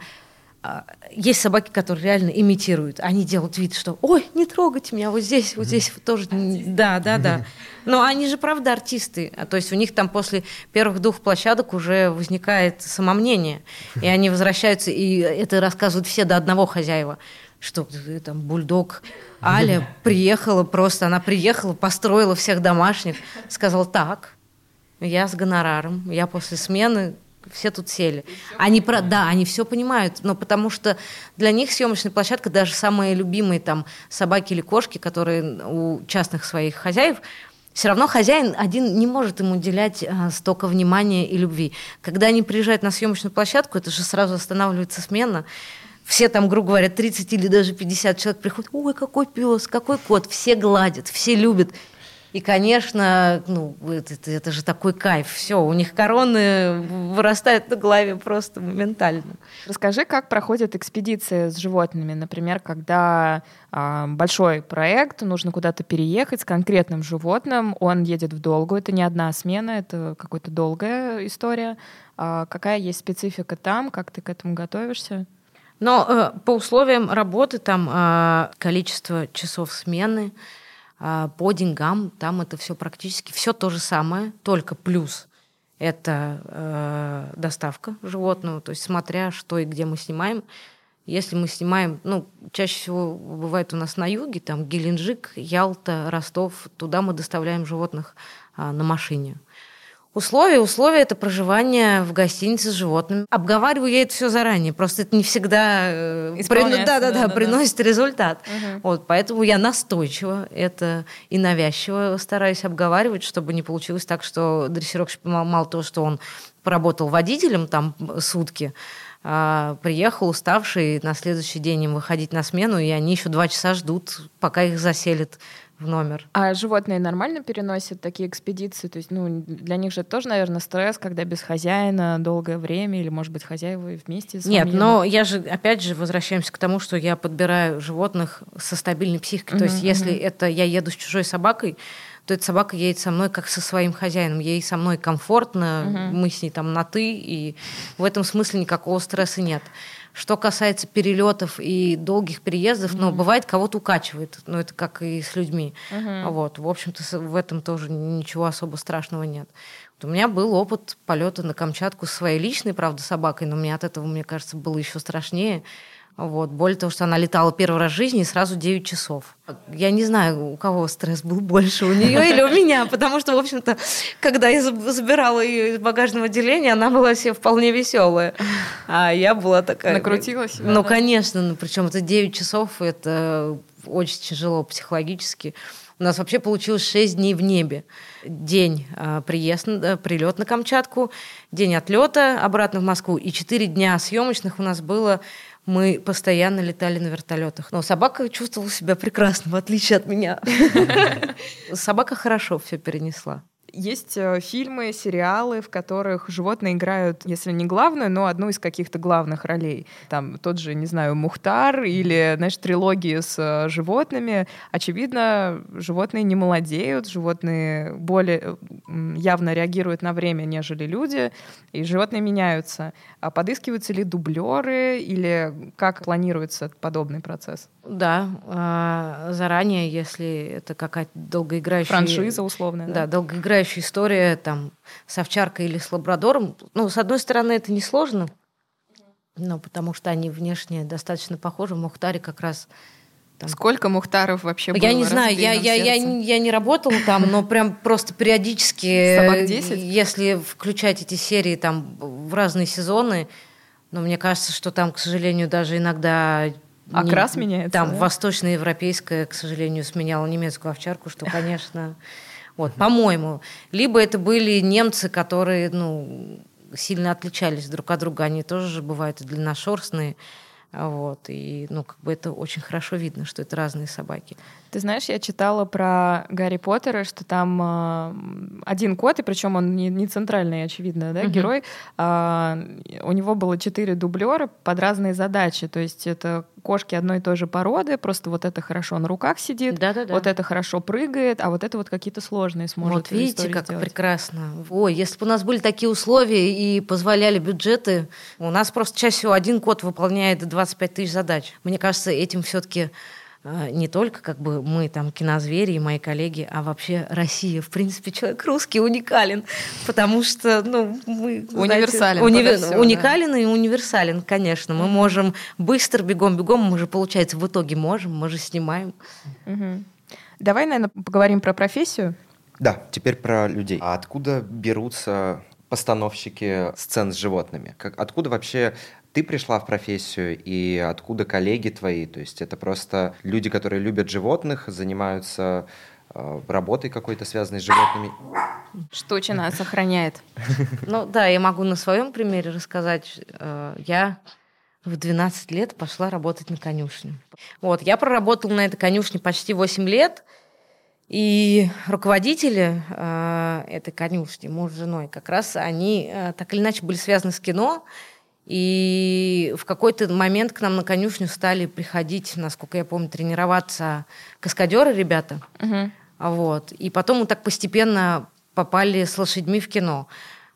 А, Есть собаки, которые реально имитируют. Они делают вид, что «Ой, не трогайте меня, вот здесь, вот здесь вот тоже». Да, да, да. Но они же, правда, артисты. А То есть у них там после первых двух площадок уже возникает самомнение. И они возвращаются, и это рассказывают все до одного хозяева что там бульдог Аля приехала просто, она приехала, построила всех домашних, сказала так, я с гонораром, я после смены, все тут сели. Они про, да, они все понимают, но потому что для них съемочная площадка, даже самые любимые там собаки или кошки, которые у частных своих хозяев, все равно хозяин один не может им уделять а, столько внимания и любви. Когда они приезжают на съемочную площадку, это же сразу останавливается смена. Все там, грубо говоря, 30 или даже 50 человек приходят, ой, какой пес, какой кот, все гладят, все любят. И, конечно, ну, это, это- же такой кайф. Все, у них короны вырастают на голове просто моментально. Расскажи, как проходят экспедиции с животными. Например, когда а, большой проект, нужно куда-то переехать с конкретным животным, он едет в долгую, это не одна смена, это какая-то долгая история. А какая есть специфика там, как ты к этому готовишься? Но э, по условиям работы там э, количество часов смены, э, по деньгам, там это все практически все то же самое, только плюс это э, доставка животного, то есть смотря что и где мы снимаем. Если мы снимаем, ну, чаще всего бывает у нас на юге, там Геленджик, Ялта, Ростов, туда мы доставляем животных а, на машине. Условия, условия это проживание в гостинице с животными. Обговариваю я это все заранее, просто это не всегда э, Исполняется, да, да, да, да-да-да. приносит результат. Мгм. Вот, поэтому я настойчиво это и навязчиво стараюсь обговаривать, чтобы не получилось так, что дрессировщик мало того, что он поработал водителем там сутки, а, приехал уставший на следующий день им выходить на смену, и они еще два часа ждут, пока их заселят в номер. А животные нормально переносят такие экспедиции? То есть, ну, для них же тоже, наверное, стресс, когда без хозяина долгое время, или, может быть, хозяева вместе с Нет, но я же, опять же, возвращаемся к тому, что я подбираю животных со стабильной психикой. То Мгм, есть, если мгм. это я еду с чужой собакой, то эта собака едет со мной как со своим хозяином. Ей со мной комфортно, угу. мы с ней там на «ты», и в этом смысле никакого стресса нет. Что касается перелетов и долгих переездов, mm-hmm. ну, бывает, кого-то укачивает. Ну, это как и с людьми. Mm-hmm. Вот. В общем-то, в этом тоже ничего особо страшного нет. Вот у меня был опыт полета на Камчатку с своей личной, правда, собакой, но мне от этого, мне кажется, было еще страшнее. Вот. Более того, что она летала первый раз в жизни и сразу 9 часов. Я не знаю, у кого стресс был больше, у нее или у меня, потому что, в общем-то, когда я забирала ее из багажного отделения, она была все вполне веселая. А я была такая... Накрутилась? Ну, конечно, ну, причем это 9 часов, это очень тяжело психологически. У нас вообще получилось 6 дней в небе. День э, приезд, э, прилет на Камчатку, день отлета обратно в Москву и 4 дня съемочных у нас было мы постоянно летали на вертолетах. Но собака чувствовала себя прекрасно, в отличие от меня. Собака хорошо все перенесла. Есть э, фильмы, сериалы, в которых животные играют, если не главную, но одну из каких-то главных ролей. Там тот же, не знаю, Мухтар или, знаешь, трилогии с э, животными. Очевидно, животные не молодеют, животные более явно реагируют на время, нежели люди, и животные меняются. А подыскиваются ли дублеры или как планируется подобный процесс? Да, а, заранее, если это какая-то долгоиграющая... Франшиза условная. Да, да долгоиграющая история там с овчаркой или с лабрадором. Ну, с одной стороны, это несложно, ну, потому что они внешне достаточно похожи. В Мухтаре как раз... Там... Сколько Мухтаров вообще было? Я не знаю, я, я, я, я не работала там, но прям просто периодически... Собак 10? Если включать эти серии там в разные сезоны, но мне кажется, что там, к сожалению, даже иногда Окрас не, меняется. Там да? восточноевропейская, к сожалению, сменяла немецкую овчарку, что, конечно, вот, по-моему. Либо это были немцы, которые, ну, сильно отличались друг от друга. Они тоже же бывают длинношерстные. Вот, и, ну, как бы это очень хорошо видно, что это разные собаки. Ты знаешь, я читала про Гарри Поттера, что там э, один кот, и причем он не, не центральный, очевидно, да, uh-huh. герой. Э, у него было четыре дублера под разные задачи. То есть это кошки одной и той же породы, просто вот это хорошо на руках сидит, Да-да-да. вот это хорошо прыгает, а вот это вот какие-то сложные сможет. Вот видите, как сделать. прекрасно. Ой, если бы у нас были такие условия и позволяли бюджеты, у нас просто чаще всего один кот выполняет 25 тысяч задач. Мне кажется, этим все-таки не только как бы мы там кинозвери и мои коллеги, а вообще Россия, в принципе, человек русский уникален, потому что, ну, мы... Универсален. Знаете, уни... уникален да. и универсален, конечно. Мы можем быстро, бегом-бегом, мы же, получается, в итоге можем, мы же снимаем. Угу. Давай, наверное, поговорим про профессию. Да, теперь про людей. А откуда берутся постановщики сцен с животными? Как, откуда вообще ты пришла в профессию и откуда коллеги твои? То есть это просто люди, которые любят животных, занимаются э, работой какой-то связанной с животными. Штучно нас сохраняет. Ну да, я могу на своем примере рассказать. Э, я в 12 лет пошла работать на конюшню. Вот, я проработала на этой конюшне почти 8 лет, и руководители э, этой конюшни, муж с женой, как раз они э, так или иначе были связаны с кино, и в какой-то момент к нам на конюшню стали приходить, насколько я помню, тренироваться каскадеры ребята. Угу. Вот. И потом мы так постепенно попали с лошадьми в кино.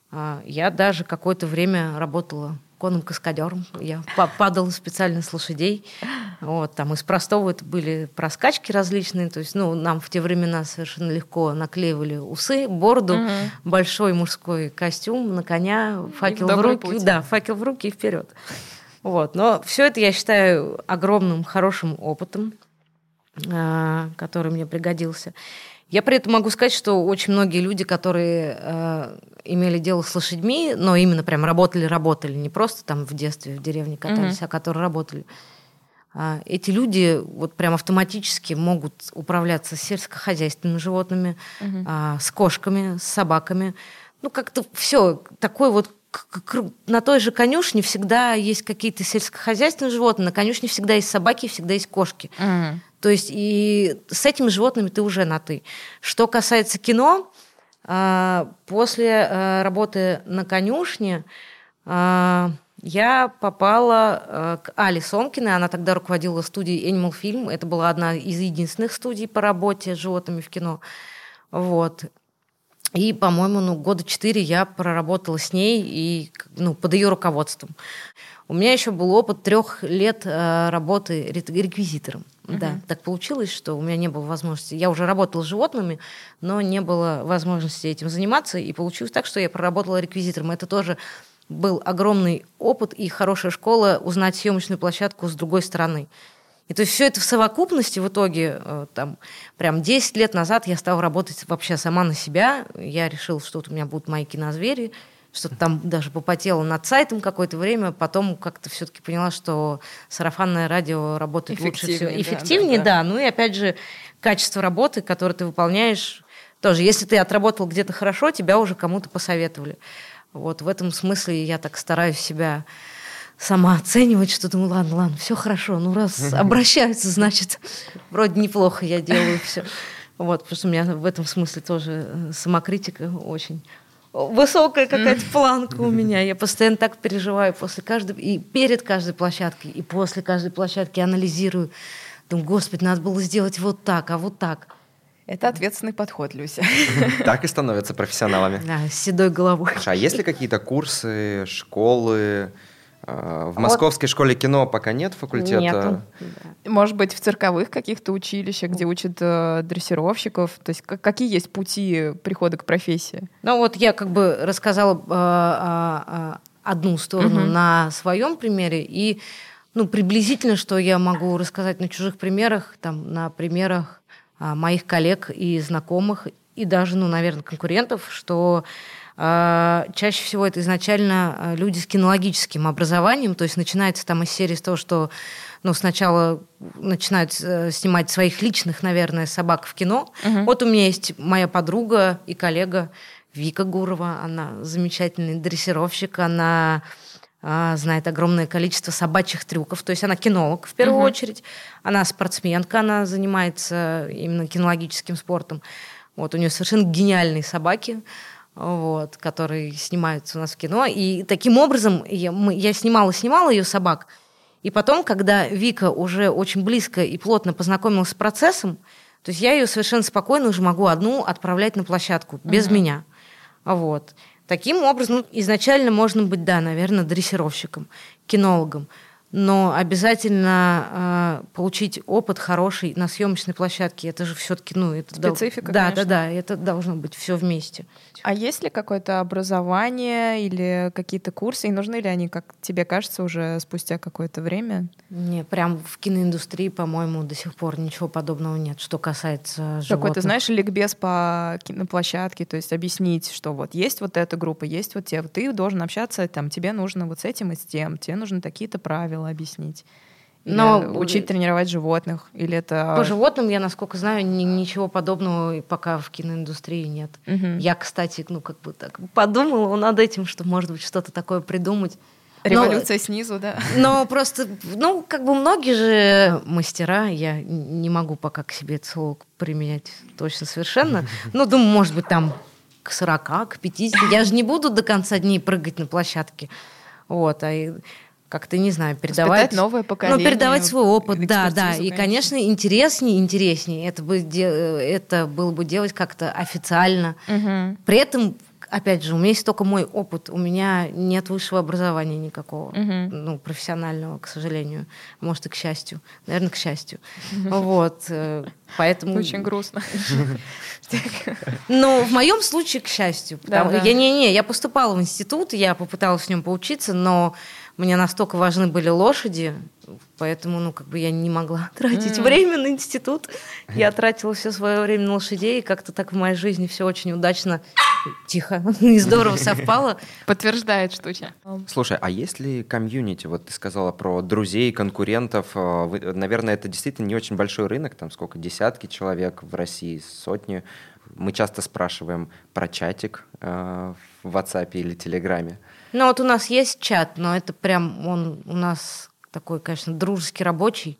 А, я даже какое-то время работала конным каскадером. Я падала специально с лошадей. Вот, там из простого это были проскачки различные. То есть, ну, нам в те времена совершенно легко наклеивали усы, бороду, угу. большой мужской костюм на коня, факел в руки. Путь. Да, факел в руки и вперед. Вот. Но все это я считаю огромным, хорошим опытом, а, который мне пригодился. Я при этом могу сказать, что очень многие люди, которые э, имели дело с лошадьми, но именно прям работали-работали, не просто там в детстве в деревне катались, mm-hmm. а которые работали, э, эти люди вот прям автоматически могут управляться с сельскохозяйственными животными, mm-hmm. э, с кошками, с собаками. Ну, как-то все такое вот на той же конюшне всегда есть какие-то сельскохозяйственные животные, на конюшне всегда есть собаки, всегда есть кошки. Mm. То есть и с этими животными ты уже на ты. Что касается кино, а, после а, работы на конюшне а, я попала к Али Сомкиной. Она тогда руководила студией Animal Film. Это была одна из единственных студий по работе с животными в кино. Вот. И, по-моему, ну, года четыре я проработала с ней и ну, под ее руководством. У меня еще был опыт трех лет работы реквизитором. Uh-huh. Да, так получилось, что у меня не было возможности. Я уже работала с животными, но не было возможности этим заниматься. И получилось так, что я проработала реквизитором. Это тоже был огромный опыт и хорошая школа узнать съемочную площадку с другой стороны. И то есть все это в совокупности в итоге, э, там, прям 10 лет назад я стала работать вообще сама на себя. Я решила, что вот у меня будут мои кинозвери, что-то там даже попотела над сайтом какое-то время, потом как-то все-таки поняла, что сарафанное радио работает лучше всего. Эффективнее, да, да, да. Ну и опять же, качество работы, которое ты выполняешь, тоже, если ты отработал где-то хорошо, тебя уже кому-то посоветовали. Вот в этом смысле я так стараюсь себя сама оценивать, что думаю, ладно, ладно, все хорошо, ну раз обращаются, значит, вроде неплохо я делаю все. Вот, потому что у меня в этом смысле тоже э, самокритика очень высокая какая-то планка у меня. Я постоянно так переживаю после каждой, и перед каждой площадкой, и после каждой площадки анализирую. Думаю, господи, надо было сделать вот так, а вот так. Это ответственный подход, Люся. Так и становятся профессионалами. Да, с седой головой. А есть ли какие-то курсы, школы, а, в Московской вот. школе кино пока нет факультета. Нету. Может быть, в цирковых каких-то училищах, где учат э, дрессировщиков. То есть какие есть пути прихода к профессии? Ну вот я как бы рассказала э, э, одну сторону угу. на своем примере и ну приблизительно, что я могу рассказать на чужих примерах, там на примерах э, моих коллег и знакомых и даже, ну, наверное, конкурентов, что а, чаще всего это изначально а, люди с кинологическим образованием, то есть начинается там из серии с того, что ну, сначала начинают э, снимать своих личных, наверное, собак в кино. Угу. Вот у меня есть моя подруга и коллега Вика Гурова, она замечательный дрессировщик, она а, знает огромное количество собачьих трюков, то есть она кинолог в первую угу. очередь, она спортсменка, она занимается именно кинологическим спортом. Вот у нее совершенно гениальные собаки вот, которые снимаются у нас в кино. И таким образом я, мы, я снимала-снимала ее собак. И потом, когда Вика уже очень близко и плотно познакомилась с процессом, то есть я ее совершенно спокойно уже могу одну отправлять на площадку, без угу. меня. Вот. Таким образом, ну, изначально можно быть, да, наверное, дрессировщиком, кинологом но обязательно э, получить опыт хороший на съемочной площадке. Это же все-таки, ну, это специфика. Да, конечно. да, да, это должно быть все вместе. А есть ли какое-то образование или какие-то курсы, и нужны ли они, как тебе кажется, уже спустя какое-то время? Не, прям в киноиндустрии, по-моему, до сих пор ничего подобного нет, что касается животных. Какой-то, знаешь, ликбез по киноплощадке, то есть объяснить, что вот есть вот эта группа, есть вот те, ты должен общаться, там, тебе нужно вот с этим и с тем, тебе нужны такие-то правила объяснить. Но или учить тренировать животных или это по животным я насколько знаю ни, ничего подобного пока в киноиндустрии нет. Угу. Я кстати ну как бы так подумала над этим, что может быть что-то такое придумать. Революция но, снизу, да. Но просто, ну, как бы многие же мастера, я не могу пока к себе это слово применять точно совершенно. Ну, думаю, может быть, там к 40, к 50. Я же не буду до конца дней прыгать на площадке. Вот, а как-то, не знаю, передавать... новое поколение. Ну, передавать свой опыт, да, да. И, конечно, интереснее, интереснее. Это, бы, это было бы делать как-то официально. Угу. При этом, опять же, у меня есть только мой опыт. У меня нет высшего образования никакого, угу. ну, профессионального, к сожалению. Может, и к счастью. Наверное, к счастью. Вот. Э, поэтому... Очень грустно. Ну, в моем случае, к счастью. Да, да. Я, не, не, я поступала в институт, я попыталась в нем поучиться, но мне настолько важны были лошади, поэтому, ну, как бы я не могла тратить mm. время на институт. Я тратила все свое время на лошадей, и как-то так в моей жизни все очень удачно, тихо и здорово совпало. Подтверждает штуча. Слушай, а есть ли комьюнити? Вот ты сказала про друзей, конкурентов. Э, вы, наверное, это действительно не очень большой рынок, там сколько, десятки человек в России, сотни. Мы часто спрашиваем про чатик э, в WhatsApp или Телеграме. Ну вот у нас есть чат, но это прям он у нас такой, конечно, дружеский, рабочий.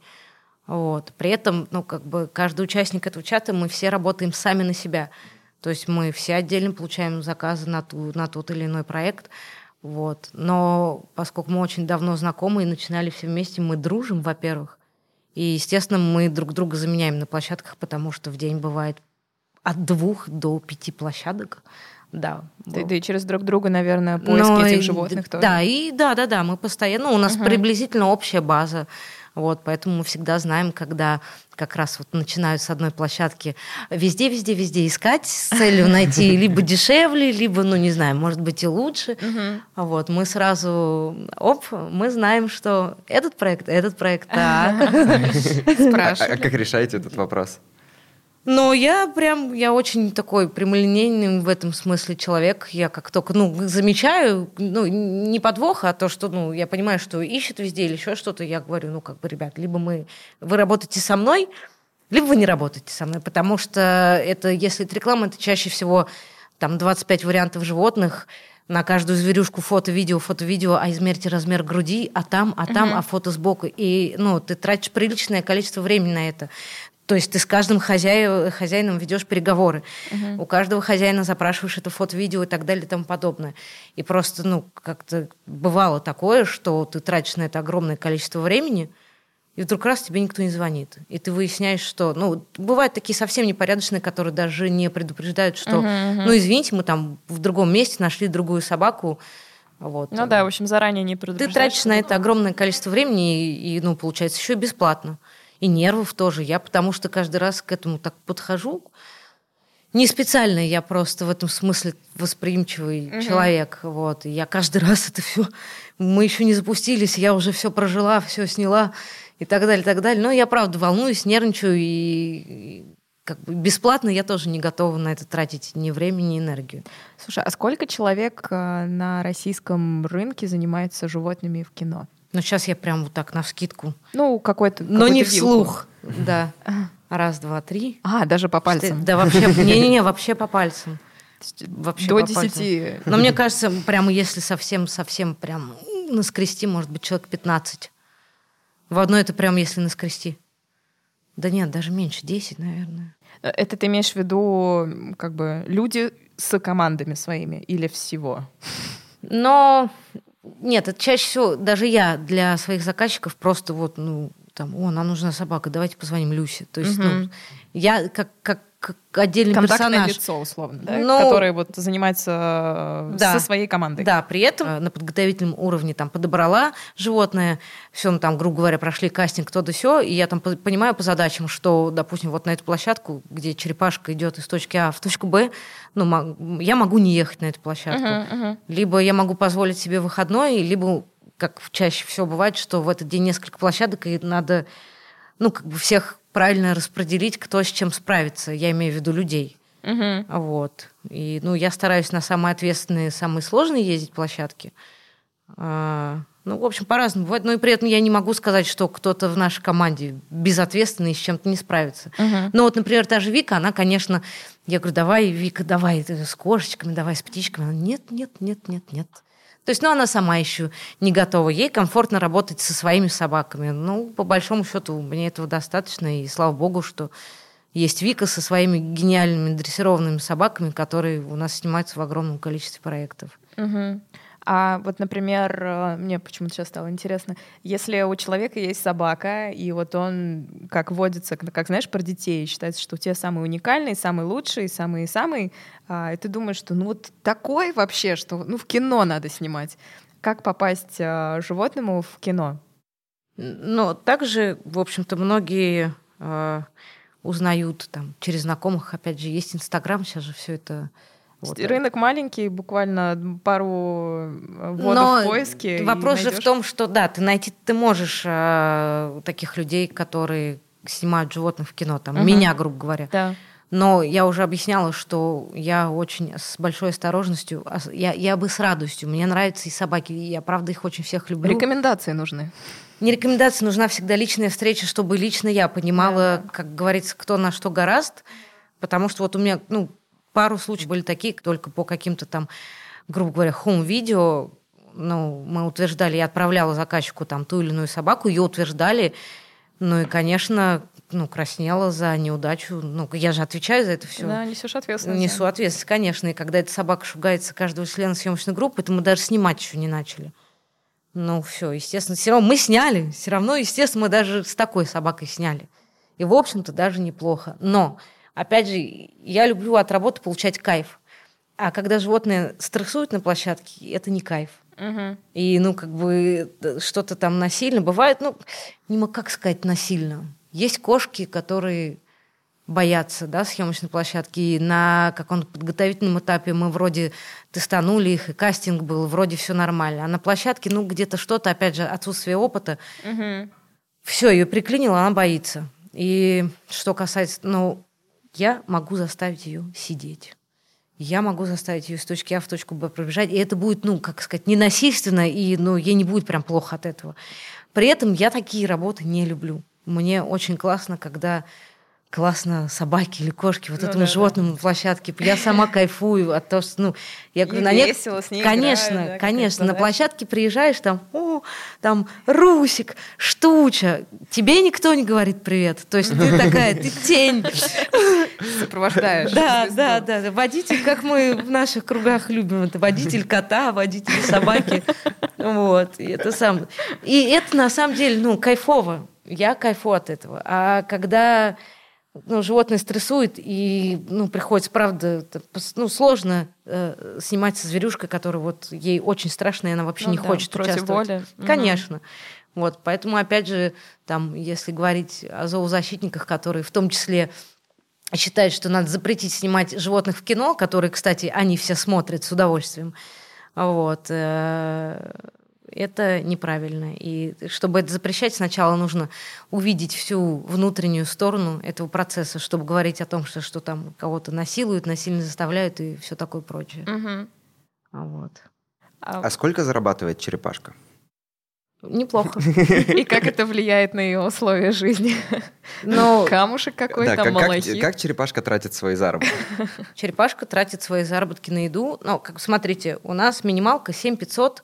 Вот. При этом, ну, как бы каждый участник этого чата, мы все работаем сами на себя. То есть мы все отдельно получаем заказы на, ту, на тот или иной проект. Вот. Но поскольку мы очень давно знакомы и начинали все вместе, мы дружим, во-первых. И, естественно, мы друг друга заменяем на площадках, потому что в день бывает от двух до пяти площадок. Да. Да, да и через друг друга, наверное, поиски Но, этих животных тоже. Да, и да, да, да, мы постоянно, ну, у нас угу. приблизительно общая база. Вот, поэтому мы всегда знаем, когда как раз вот начинают с одной площадки везде, везде, везде искать с целью найти либо дешевле, либо, ну, не знаю, может быть и лучше. Угу. Вот, мы сразу, оп, мы знаем, что этот проект, этот проект. Спрашиваю. А как решаете этот вопрос? Но я прям, я очень такой прямолинейный в этом смысле человек. Я как только, ну, замечаю, ну, не подвох, а то, что, ну, я понимаю, что ищет везде или еще что-то, я говорю, ну, как бы, ребят, либо мы, вы работаете со мной, либо вы не работаете со мной, потому что это, если это реклама, это чаще всего там 25 вариантов животных, на каждую зверюшку фото, видео, фото, видео, а измерьте размер груди, а там, а там, uh-huh. а фото сбоку. И, ну, ты тратишь приличное количество времени на это. То есть ты с каждым хозяин, хозяином ведешь переговоры. Угу. У каждого хозяина запрашиваешь это фото, видео и так далее и тому подобное. И просто, ну, как-то бывало такое, что ты тратишь на это огромное количество времени, и вдруг раз тебе никто не звонит. И ты выясняешь, что... Ну, бывают такие совсем непорядочные, которые даже не предупреждают, что... Угу, угу. Ну, извините, мы там в другом месте нашли другую собаку, вот. Ну да, в общем, заранее не предупреждаешь. Ты тратишь на это огромное количество времени, и, и ну, получается, еще и бесплатно и нервов тоже. Я потому что каждый раз к этому так подхожу. Не специально, я просто в этом смысле восприимчивый угу. человек. Вот. И я каждый раз это все... Мы еще не запустились, я уже все прожила, все сняла и так далее, и так далее. Но я, правда, волнуюсь, нервничаю, и как бы бесплатно я тоже не готова на это тратить ни время, ни энергию. Слушай, а сколько человек э, на российском рынке занимается животными в кино? Но сейчас я прям вот так на вскидку. Ну, какой-то. Но не вслух. Да. Раз, два, три. А, даже по пальцам. Да, вообще. Не-не-не, вообще по пальцам. Вообще До десяти. Но мне кажется, прямо если совсем-совсем прям наскрести, может быть, человек 15. В одно это прям если наскрести. Да нет, даже меньше, 10, наверное. Это ты имеешь в виду, как бы, люди с командами своими или всего? Но нет, это чаще всего даже я для своих заказчиков просто вот, ну, там, о, нам нужна собака, давайте позвоним Люсе. То есть, угу. ну, я как, как как отдельный Контактное персонаж. лицо, условно, да? Ну, который вот занимается э, да, со своей командой. Да, при этом э, на подготовительном уровне там подобрала животное, все, ну, там, грубо говоря, прошли кастинг, то да все, и я там понимаю по задачам, что, допустим, вот на эту площадку, где черепашка идет из точки А в точку Б, ну, я могу не ехать на эту площадку. Uh-huh, uh-huh. Либо я могу позволить себе выходной, либо, как чаще всего бывает, что в этот день несколько площадок, и надо ну, как бы всех правильно распределить, кто с чем справится. Я имею в виду людей. Угу. Вот. И, ну, я стараюсь на самые ответственные, самые сложные ездить площадки. А, ну, в общем, по-разному бывает. Но и при этом я не могу сказать, что кто-то в нашей команде безответственный и с чем-то не справится. Угу. Но вот, например, та же Вика, она, конечно, я говорю, давай, Вика, давай с кошечками, давай с птичками. Она, нет, нет, нет, нет, нет. То есть, ну, она сама еще не готова. Ей комфортно работать со своими собаками. Ну, по большому счету, мне этого достаточно. И слава богу, что есть Вика со своими гениальными дрессированными собаками, которые у нас снимаются в огромном количестве проектов. Угу. А вот, например, э, мне почему-то сейчас стало интересно, если у человека есть собака, и вот он, как водится, как знаешь, про детей, считается, что у тебя самый уникальный, самый лучший, самый-самый, а, и ты думаешь, что ну вот такой вообще, что ну в кино надо снимать. Как попасть а, животному в кино? Ну, также, в общем-то, многие а, узнают там через знакомых, опять же, есть Инстаграм, сейчас же все это вот. Рынок маленький, буквально пару э, вводов Но в поиске. Вопрос же в том, что да, ты найти ты можешь э, таких людей, которые снимают животных в кино, там, угу. меня, грубо говоря. Да. Но я уже объясняла, что я очень с большой осторожностью, я, я бы с радостью, мне нравятся и собаки, и я, правда, их очень всех люблю. Рекомендации нужны. Не рекомендации, нужна всегда личная встреча, чтобы лично я понимала, да. как говорится, кто на что гораст. Потому что вот у меня, ну, пару случаев были такие, только по каким-то там, грубо говоря, хом-видео, ну, мы утверждали, я отправляла заказчику там ту или иную собаку, ее утверждали, ну и, конечно, ну, краснела за неудачу. Ну, я же отвечаю за это все. Да, несешь ответственность. Несу ответственность, конечно. И когда эта собака шугается каждого члена съемочной группы, это мы даже снимать еще не начали. Ну, все, естественно, все равно мы сняли. Все равно, естественно, мы даже с такой собакой сняли. И, в общем-то, даже неплохо. Но опять же, я люблю от работы получать кайф. А когда животные стрессуют на площадке, это не кайф. Угу. И, ну, как бы что-то там насильно. Бывает, ну, не могу как сказать насильно. Есть кошки, которые боятся, да, съемочной площадки. И на каком-то подготовительном этапе мы вроде тестанули их, и кастинг был, вроде все нормально. А на площадке, ну, где-то что-то, опять же, отсутствие опыта. Угу. Все, ее приклинило, она боится. И что касается, ну, я могу заставить ее сидеть я могу заставить ее с точки А в точку Б пробежать, и это будет, ну, как сказать, ненасильственно, и, ну, ей не будет прям плохо от этого. При этом я такие работы не люблю. Мне очень классно, когда классно собаки или кошки, вот Ну этому да, животному на площадке. Я сама кайфую от того, что, ну, я говорю, И на нет- весело с ней Конечно, играют, да, конечно. На площадке приезжаешь, там, о, там, Русик, Штуча. Тебе никто не говорит привет. То есть ты такая, ты тень. Сопровождаешь. Да, да, да. Водитель, как мы в наших кругах любим, это водитель кота, водитель собаки. Вот. И это сам. И это на самом деле, ну, кайфово. Я кайфу от этого. А когда ну, животное стрессует, и ну, приходится, правда, ну, сложно э, снимать со зверюшкой, которая вот ей очень страшно, и она вообще Ну не да, хочет против участвовать. воли. Конечно. Вот, поэтому, опять же, там, если говорить о зоозащитниках, которые в том числе считают, что надо запретить снимать животных в кино, которые, кстати, они все смотрят с удовольствием, вот, э, это неправильно. И чтобы это запрещать, сначала нужно увидеть всю внутреннюю сторону этого процесса, чтобы говорить о том, что, что там кого-то насилуют, насильно заставляют и все такое прочее. А Вот. А- А сколько зарабатывает черепашка? Неплохо. И как это влияет на ее условия жизни? Но Камушек какой Да, как, как- малахит. как черепашка тратит свои заработки? черепашка тратит свои заработки на еду. Ну, как смотрите, у нас минималка 7500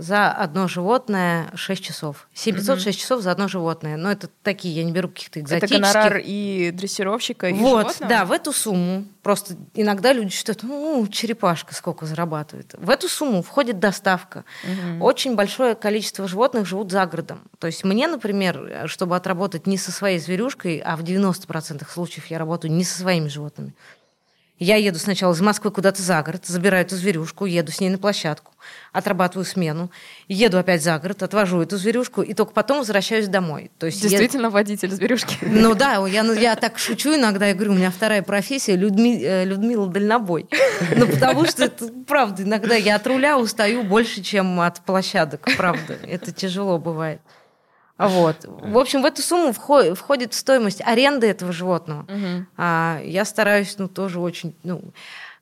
за одно животное 6 часов. 7500 6 часов за одно животное. Но это такие, я не беру каких-то Это экзотических. гонорар и дрессировщика, и Вот, животного? да, в эту сумму. Просто иногда люди считают, ну, черепашка сколько зарабатывает. В эту сумму входит доставка. Мгм. Очень большое количество животных живут за городом. То есть мне, например, чтобы отработать не со своей зверюшкой, а в 90% случаев я работаю не со своими животными. Я еду сначала из Москвы куда-то за город, забираю эту зверюшку, еду с ней на площадку, отрабатываю смену, еду опять за город, отвожу эту зверюшку, и только потом возвращаюсь домой. То есть я- Действительно водитель зверюшки. ну да, я, ну, я так шучу иногда, я говорю, у меня вторая профессия Людми- э, Людмила Дальнобой. Ну, потому что это правда, иногда я от руля устаю больше, чем от площадок, правда. Это тяжело бывает. Вот. В общем, в эту сумму вхо- входит стоимость аренды этого животного. Мгм. А я стараюсь, ну, тоже очень, ну,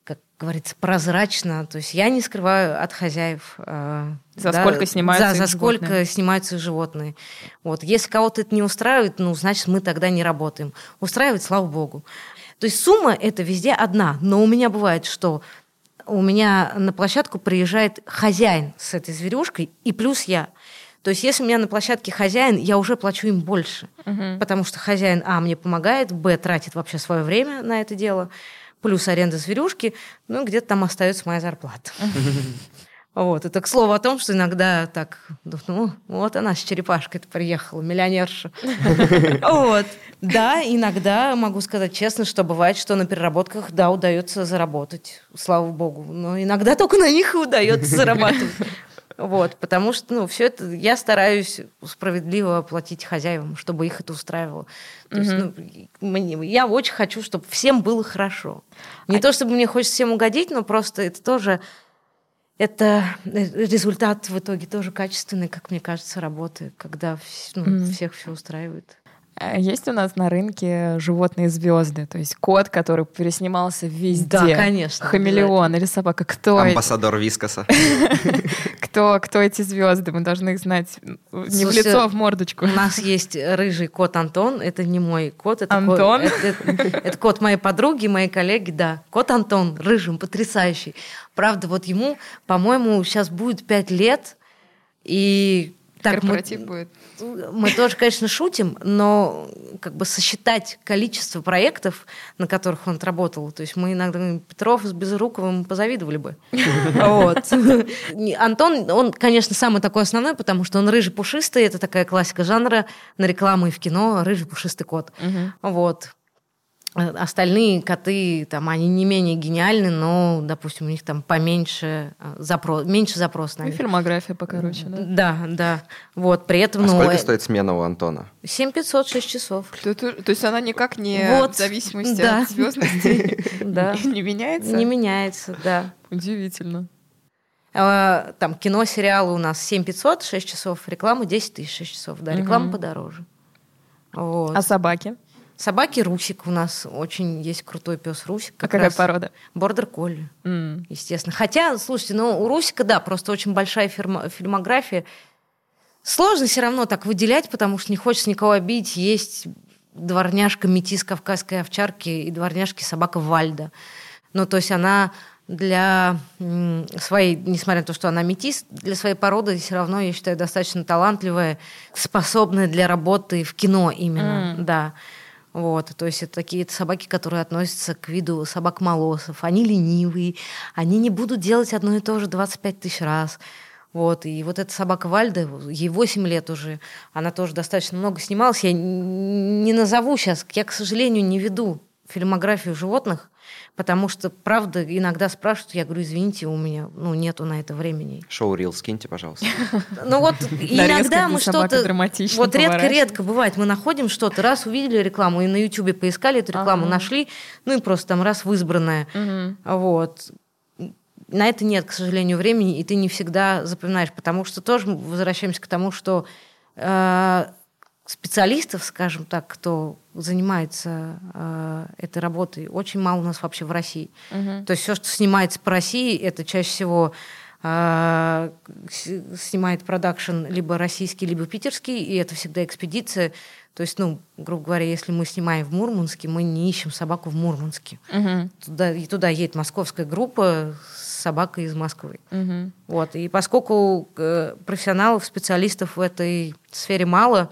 как говорится, прозрачно. То есть я не скрываю от хозяев. а, За сколько снимаются За, за сколько животные. снимаются животные. Вот. Если кого-то это не устраивает, ну, значит, мы тогда не работаем. Устраивает, слава богу. То есть сумма это везде одна. Но у меня бывает, что у меня на площадку приезжает хозяин с этой зверюшкой, и плюс я. То есть, если у меня на площадке хозяин, я уже плачу им больше. Мгм. Потому что хозяин, а, мне помогает, б, тратит вообще свое время на это дело, плюс аренда зверюшки, ну, где-то там остается моя зарплата. Вот, это к слову о том, что иногда так, ну, вот она с черепашкой приехала, миллионерша. Вот. Да, иногда могу сказать честно, что бывает, что на переработках, да, удается заработать, слава богу. Но иногда только на них и удается зарабатывать. Вот, потому что, ну, все это я стараюсь справедливо платить хозяевам, чтобы их это устраивало. То есть, ну, мне- я очень хочу, чтобы всем было хорошо. Не А- то, чтобы мне хочется всем угодить, но просто это тоже это э, результат в итоге тоже качественной, как мне кажется, работы, когда ну, Мгм. всех все устраивает. А Есть у нас на рынке животные звезды, то есть кот, который переснимался везде. Да, конечно, Хамелеон или собака. Кто, Амбассадор Вискоса. кто, кто эти звезды? Мы должны их знать не в Слушай, лицо, а в мордочку. У нас есть рыжий кот Антон. Это не мой кот. Это Антон? Кот, это, это- это кот моей подруги, моей коллеги, да. Кот Антон, рыжим, потрясающий. Правда, вот ему, по-моему, сейчас будет пять лет. И так мы, Корпоратив будет. мы тоже, конечно, шутим, но как бы сосчитать количество проектов, на которых он отработал, то есть мы иногда Петров с Безруковым позавидовали бы. Вот. Антон, он, конечно, самый такой основной, потому что он рыжий пушистый, это такая классика жанра на рекламу и в кино, рыжий пушистый кот. Вот. Э, остальные коты, там, они не менее гениальны, но, допустим, у них там поменьше э, запрос, меньше запрос на И них. фильмография покороче, да? Да, да. Вот, при этом, А ну, сколько э, стоит смена у Антона? 7500, 6 часов. То, то- то есть она никак не Вот, в зависимости да. от звездности Да. не меняется? Не меняется, да. Удивительно. А, Там кино, сериалы у нас 7500, 6 часов, реклама 10 тысяч, 6 часов. Да, реклама подороже. А собаки? Собаки Русик у нас очень есть крутой пес Русик. А как какая раз порода? Бордер колли. М. естественно. Хотя, слушайте, ну, у Русика, да, просто очень большая фирма- фильмография. Сложно все равно так выделять, потому что не хочется никого обидеть. Есть дворняжка метис кавказской овчарки и дворняжки собака Вальда. Ну, то есть она для своей, несмотря на то, что она метис, для своей породы все равно, я считаю, достаточно талантливая, способная для работы в кино именно, М. да. Вот, то есть это такие собаки, которые относятся к виду собак-молосов. Они ленивые, они не будут делать одно и то же 25 тысяч раз. Вот, и вот эта собака Вальда, ей 8 лет уже, она тоже достаточно много снималась. Я не назову сейчас, я, к сожалению, не веду фильмографию животных, потому что, правда, иногда спрашивают, я говорю, извините, у меня ну, нету на это времени. Шоу Рил скиньте, пожалуйста. Ну вот иногда мы что-то... Вот редко-редко бывает, мы находим что-то, раз увидели рекламу и на Ютубе поискали эту рекламу, нашли, ну и просто там раз в избранное. Вот. На это нет, к сожалению, времени, и ты не всегда запоминаешь, потому что тоже мы возвращаемся к тому, что э, специалистов, скажем так, кто занимается э, этой работой, очень мало у нас вообще в России. Мгм. То есть все, что снимается по России, это чаще всего э, снимает продакшн либо российский, либо питерский, и это всегда экспедиция. То есть, ну, грубо говоря, если мы снимаем в Мурманске, мы не ищем собаку в Мурманске. Мгм. Туда, и туда едет московская группа с собакой из Москвы. Мгм. Вот. И поскольку э, профессионалов, специалистов в этой сфере мало,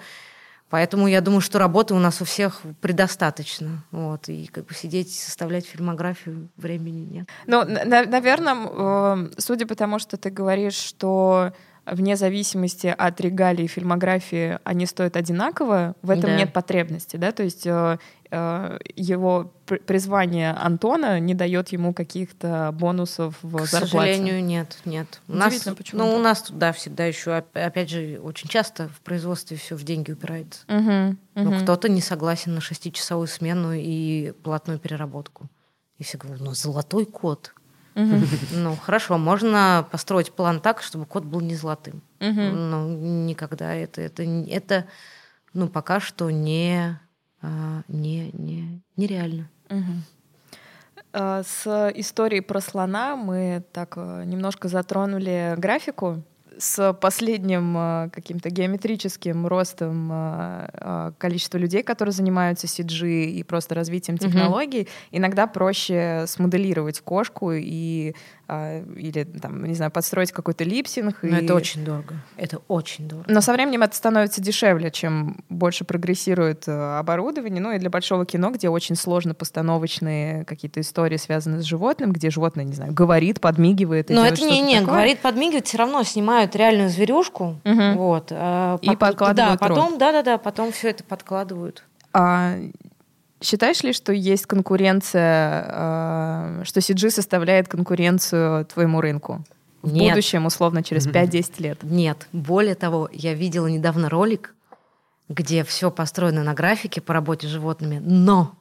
поэтому я думаю, что работы у нас у всех предостаточно. Вот. И как бы сидеть, составлять фильмографию времени нет. Ну, наверное, судя по тому, что ты говоришь, что вне зависимости от регалий и фильмографии они стоят одинаково, в этом Да. нет потребности, да, то есть э, его пр- призвание Антона не дает ему каких-то бонусов в К зарплате. сожалению, нет, нет. У нас, почему ну, у нас тут, да, всегда еще, оп- опять же, очень часто в производстве все в деньги упирается. Мгм, Но мгм. кто-то не согласен на шестичасовую смену и платную переработку. И все говорят, ну, золотой код. Мгм, Ну, хорошо, можно построить план так, чтобы код был не золотым. Но никогда это, это, это ну, пока что не, а, не, не, нереально. Э, С историей про слона мы так э, немножко затронули графику. С последним э, каким-то геометрическим ростом э, количества людей, которые занимаются CG и просто развитием технологий, иногда проще смоделировать кошку и э, или там, не знаю, подстроить какой-то липсинг. Но и- это очень дорого. Это очень дорого. но со временем это становится дешевле, чем больше прогрессирует э, оборудование. Ну и для большого кино, где очень сложно постановочные какие-то истории связаны с животным, где животное, не знаю, говорит, подмигивает. Но это не, не, такое. говорит, подмигивает, все равно снимают реальную зверюшку. Мгм. Вот. а И пот- подкладывают Да, потом, да, да, да, потом все это подкладывают. А считаешь ли, что есть конкуренция, э, что CG составляет конкуренцию твоему рынку? В Нет. будущем, условно, через 5-10 лет. Нет. Более того, я видела недавно ролик, где все построено на графике по работе с животными, но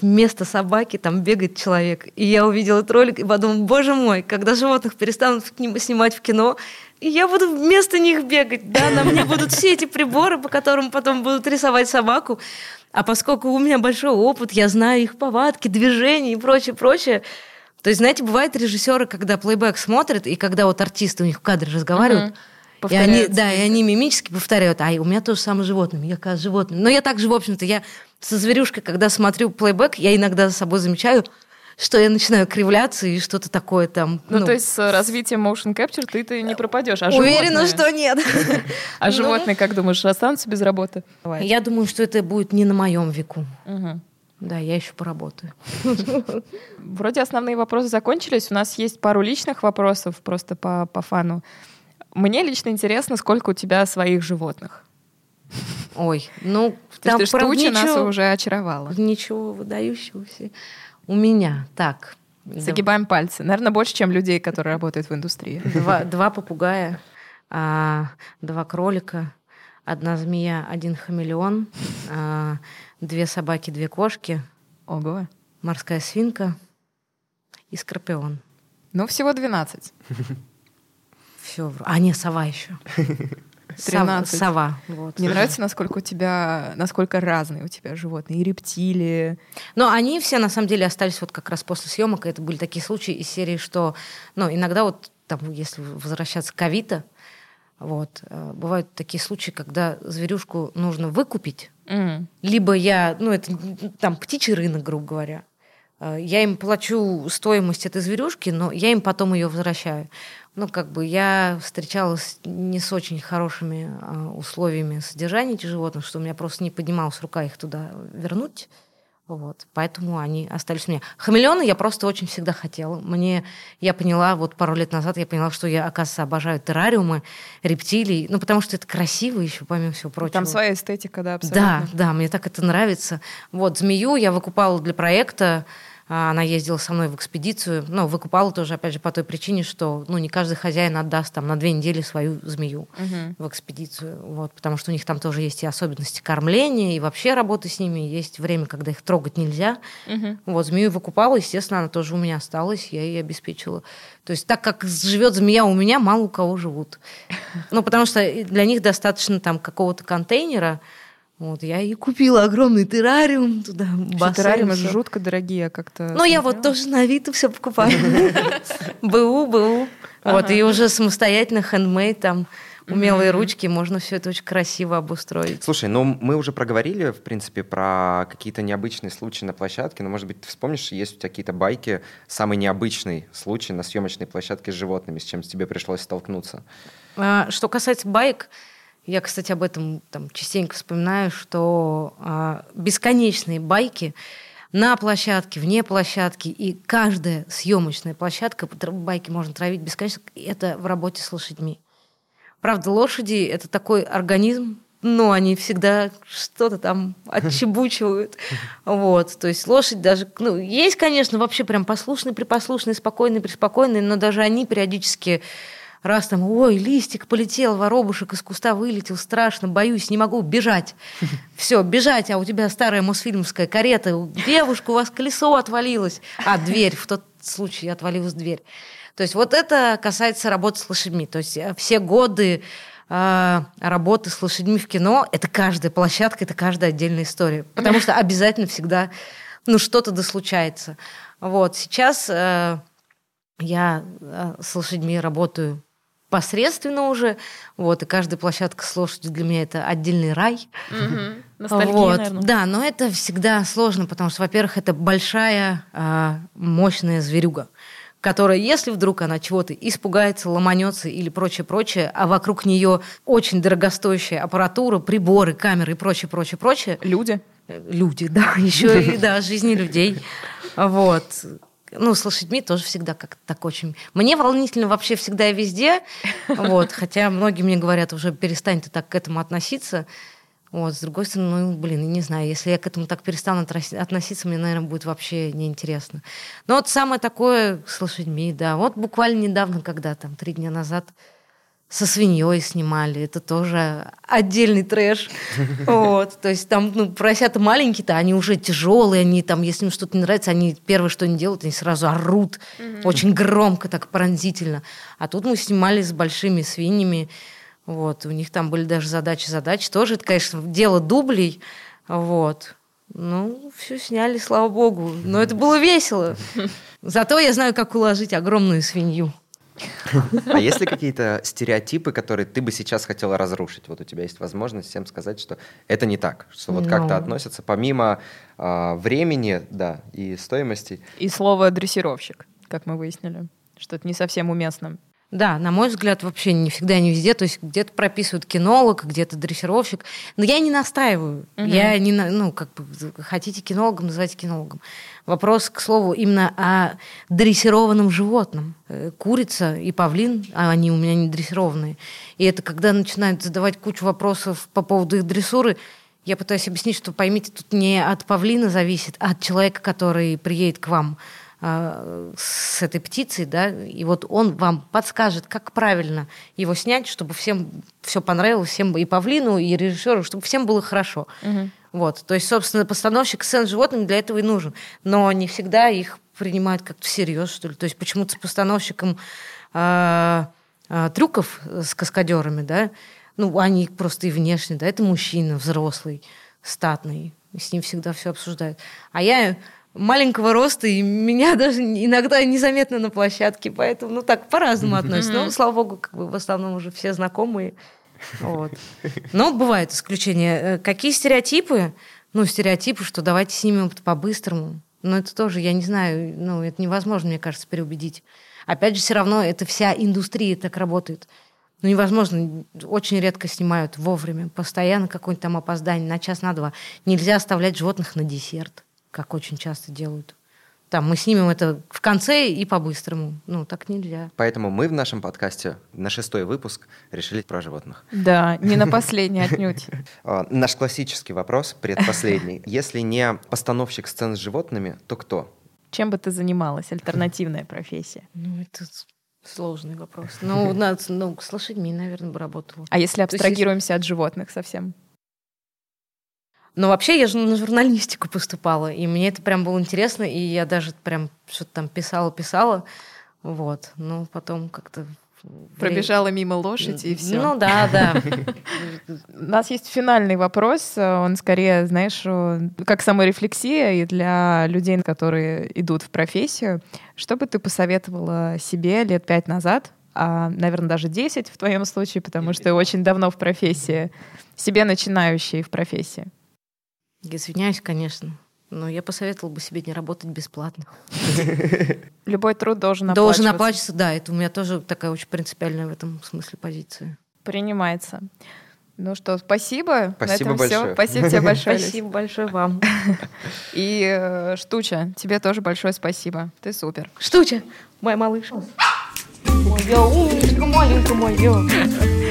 вместо собаки там бегает человек. И я увидела этот ролик и подумала, боже мой, когда животных перестанут снимать в кино, и я буду вместо них бегать, да, на мне будут все эти приборы, по которым потом будут рисовать собаку. А поскольку у меня большой опыт, я знаю их повадки, движения и прочее, прочее. То есть, знаете, бывают режиссеры, когда плейбэк смотрят, и когда вот артисты у них в кадре разговаривают, Мгм. и они, да, и они мимически повторяют, а и у меня тоже самое животное, я как животное. Но я также, в общем-то, я со зверюшкой, когда смотрю плейбэк, я иногда за собой замечаю, что я начинаю кривляться и что-то такое там. Ну, то есть с развитием motion capture ты-то не пропадешь. А уверена, животные? что нет. А Ну, животные, как думаешь, останутся без работы? Я думаю, что это будет не на моем веку. Да, я еще поработаю. Вроде основные вопросы закончились. У нас есть пару личных вопросов просто по, по фану. Мне лично интересно, сколько у тебя своих животных. Ой, ну, То там есть ты правда, штуча нас ничего- уже очаровала. Ничего выдающегося у меня. Так. Загибаем пальцы. Наверное, больше, чем людей, которые работают в индустрии. Два, два попугая, а, два кролика, одна змея, один хамелеон, а, две собаки, две кошки, Ого. морская свинка и скорпион. Ну, всего 12. Все. А, не, сова еще. Сова, 13. сова. Вот. Мне нравится, насколько у тебя, насколько разные у тебя животные. И рептилии. Но они все, на самом деле, остались вот как раз после съемок. Это были такие случаи из серии, что, ну, иногда вот, там, если возвращаться к Авито, вот, э, бывают такие случаи, когда зверюшку нужно выкупить, М. либо я, ну, это там птичий рынок, грубо говоря, Э, я им плачу стоимость этой зверюшки, но я им потом ее возвращаю. Ну, как бы я встречалась не с очень хорошими э, условиями содержания этих животных, что у меня просто не поднималась рука их туда вернуть. Вот, поэтому они остались у меня. Хамелеоны я просто очень всегда хотела. Мне, я поняла, вот пару лет назад я поняла, что я, оказывается, обожаю террариумы, рептилий, ну, потому что это красиво еще, помимо всего прочего. Там своя эстетика, да, Да, абсолютно. да, мне так это нравится. Вот, змею я выкупала для проекта. А, Она ездила со мной в экспедицию. Ну, выкупала тоже, опять же, по той причине, что ну, не каждый хозяин отдаст там на две недели свою змею Мгм. в экспедицию. Вот, потому что у них там тоже есть и особенности кормления, и вообще работы с ними. Есть время, когда их трогать нельзя. Мгм. Вот, змею выкупала, естественно, она тоже у меня осталась, я ей обеспечила. То есть так как живет змея у меня, мало у кого живут. Ну, потому что для них достаточно там какого-то контейнера. Вот, я и купила огромный террариум туда, террариумы всё. жутко дорогие, как-то... Ну, я вот тоже на Авито все покупаю. БУ, БУ. Вот, и уже самостоятельно хендмейд там, умелые ручки, можно все это очень красиво обустроить. Слушай, ну мы уже проговорили, в принципе, про какие-то необычные случаи на площадке, но, может быть, ты вспомнишь, есть у тебя какие-то байки, самый необычный случай на съемочной площадке с животными, с чем тебе пришлось столкнуться? А, Что касается байк, я, кстати, об этом там частенько вспоминаю, что а, бесконечные байки на площадке, вне площадки, и каждая съемочная площадка, байки можно травить бесконечно, это в работе с лошадьми. Правда, лошади – это такой организм, но они всегда что-то там отчебучивают. Вот, то есть лошадь даже, ну, есть, конечно, вообще прям послушные, припослушные, спокойные, приспокойные, но даже они периодически раз там, ой, листик полетел, воробушек из куста вылетел, страшно, боюсь, не могу бежать. Все, бежать, а у тебя старая мосфильмовская карета, девушка, у вас колесо отвалилось. А, дверь, в тот случай отвалилась дверь. То есть вот это касается работы с лошадьми. То есть э, все годы э, работы с лошадьми в кино, это каждая площадка, это каждая отдельная история. Потому что обязательно всегда ну, что-то да случается. Вот, сейчас э, я э, с лошадьми работаю посредственно уже, вот, и каждая площадка с лошадью для меня это отдельный рай. Ностальгия, Вот. наверное. Да, но это всегда сложно, потому что, во-первых, это большая, а, мощная зверюга, которая, если вдруг она чего-то испугается, ломанется или прочее-прочее, а вокруг нее очень дорогостоящая аппаратура, приборы, камеры и прочее, прочее, прочее, Люди. Э, люди, да, еще и да, жизни людей. Вот. Ну, с лошадьми тоже всегда как-то так очень... Мне волнительно вообще всегда и везде, вот, хотя многие мне говорят, уже перестань ты так к этому относиться. Вот, с другой стороны, ну, блин, я не знаю, если я к этому так перестану относиться, мне, наверное, будет вообще неинтересно. Но вот самое такое с лошадьми, да. Вот буквально недавно, когда там, три дня назад, со свиньей снимали. Это тоже отдельный трэш. Вот. То есть там ну, поросята маленькие-то, они уже тяжелые, они там, если им что-то не нравится, они первое, что они делают, они сразу орут. Очень громко, так пронзительно. А тут мы снимали с большими свиньями. Вот. У них там были даже задачи, задачи. Тоже это, конечно, дело дублей. Вот. Ну, все сняли, слава богу. Но это было весело. Зато я знаю, как уложить огромную свинью. А есть ли какие-то стереотипы, которые ты бы сейчас хотела разрушить? Вот у тебя есть возможность всем сказать, что это не так, что вот как-то Ну. относятся помимо а, времени, да, и стоимости. И слово дрессировщик, как мы выяснили, что это не совсем уместно. Да, на мой взгляд, вообще не всегда, не везде. То есть где-то прописывают кинолог, где-то дрессировщик. Но я не настаиваю. Угу. Я не, ну, как бы, хотите кинологом, называйте кинологом. Вопрос, к слову, именно о дрессированном животном. Э, курица и павлин, а они у меня не дрессированные. И это когда начинают задавать кучу вопросов по поводу их дрессуры, я пытаюсь объяснить, что поймите, тут не от павлина зависит, а от человека, который приедет к вам а, с этой птицей, да, и вот он вам подскажет, как правильно его снять, чтобы всем все понравилось, всем и павлину, и режиссеру, чтобы всем было хорошо. Угу. Вот, то есть, собственно, постановщик сцен с животными для этого и нужен, но не всегда их принимают как-то всерьез, что ли. То есть почему-то с постановщиком э, э, трюков с каскадерами, да, ну, они просто и внешне, да, это мужчина взрослый, статный, с ним всегда все обсуждают. А я маленького роста, и меня даже иногда незаметно на площадке, поэтому, ну, так, по-разному относятся. Но, слава богу, как бы в основном уже все знакомые. Вот. Но бывают исключения. Э, какие стереотипы? Ну, стереотипы, что давайте снимем по-быстрому. Но это тоже, я не знаю, ну, это невозможно, мне кажется, переубедить. Опять же, все равно это вся индустрия так работает. Ну, невозможно. Очень редко снимают вовремя. Постоянно какое-нибудь там опоздание на час, на два. Нельзя оставлять животных на десерт как очень часто делают. Там мы снимем это в конце и по-быстрому. Ну, так нельзя. Поэтому мы в нашем подкасте на шестой выпуск решили про животных. Да, не на последний отнюдь. А, наш классический вопрос, предпоследний. Если не постановщик сцен с животными, то кто? Чем бы ты занималась? Альтернативная профессия. Ну, это сложный вопрос. Ну, надо, ну, с лошадьми, наверное, бы работала. А если абстрагируемся от животных совсем? Но вообще я же на журналистику поступала, и мне это прям было интересно, и я даже прям что-то там писала-писала, вот. Но потом как-то Пробежала мимо лошади и все. Ну да, да. У нас есть финальный вопрос. Он скорее, знаешь, как саморефлексия и для людей, которые идут в профессию. Что бы ты посоветовала себе лет пять назад, а, наверное, даже десять в твоем случае, потому что очень давно в профессии, себе начинающей в профессии? Извиняюсь, конечно. Но я посоветовала бы себе не работать бесплатно. Любой труд должен оплачиваться. Должен оплачиваться, да. Это у меня тоже такая очень принципиальная в этом смысле позиция. Принимается. Ну что, спасибо. Спасибо На этом большое. Все. Спасибо тебе большое. Спасибо большое вам. И э, Штуча, тебе тоже большое спасибо. Ты супер. Штуча, моя малышка. Моя умничка, маленькая моя.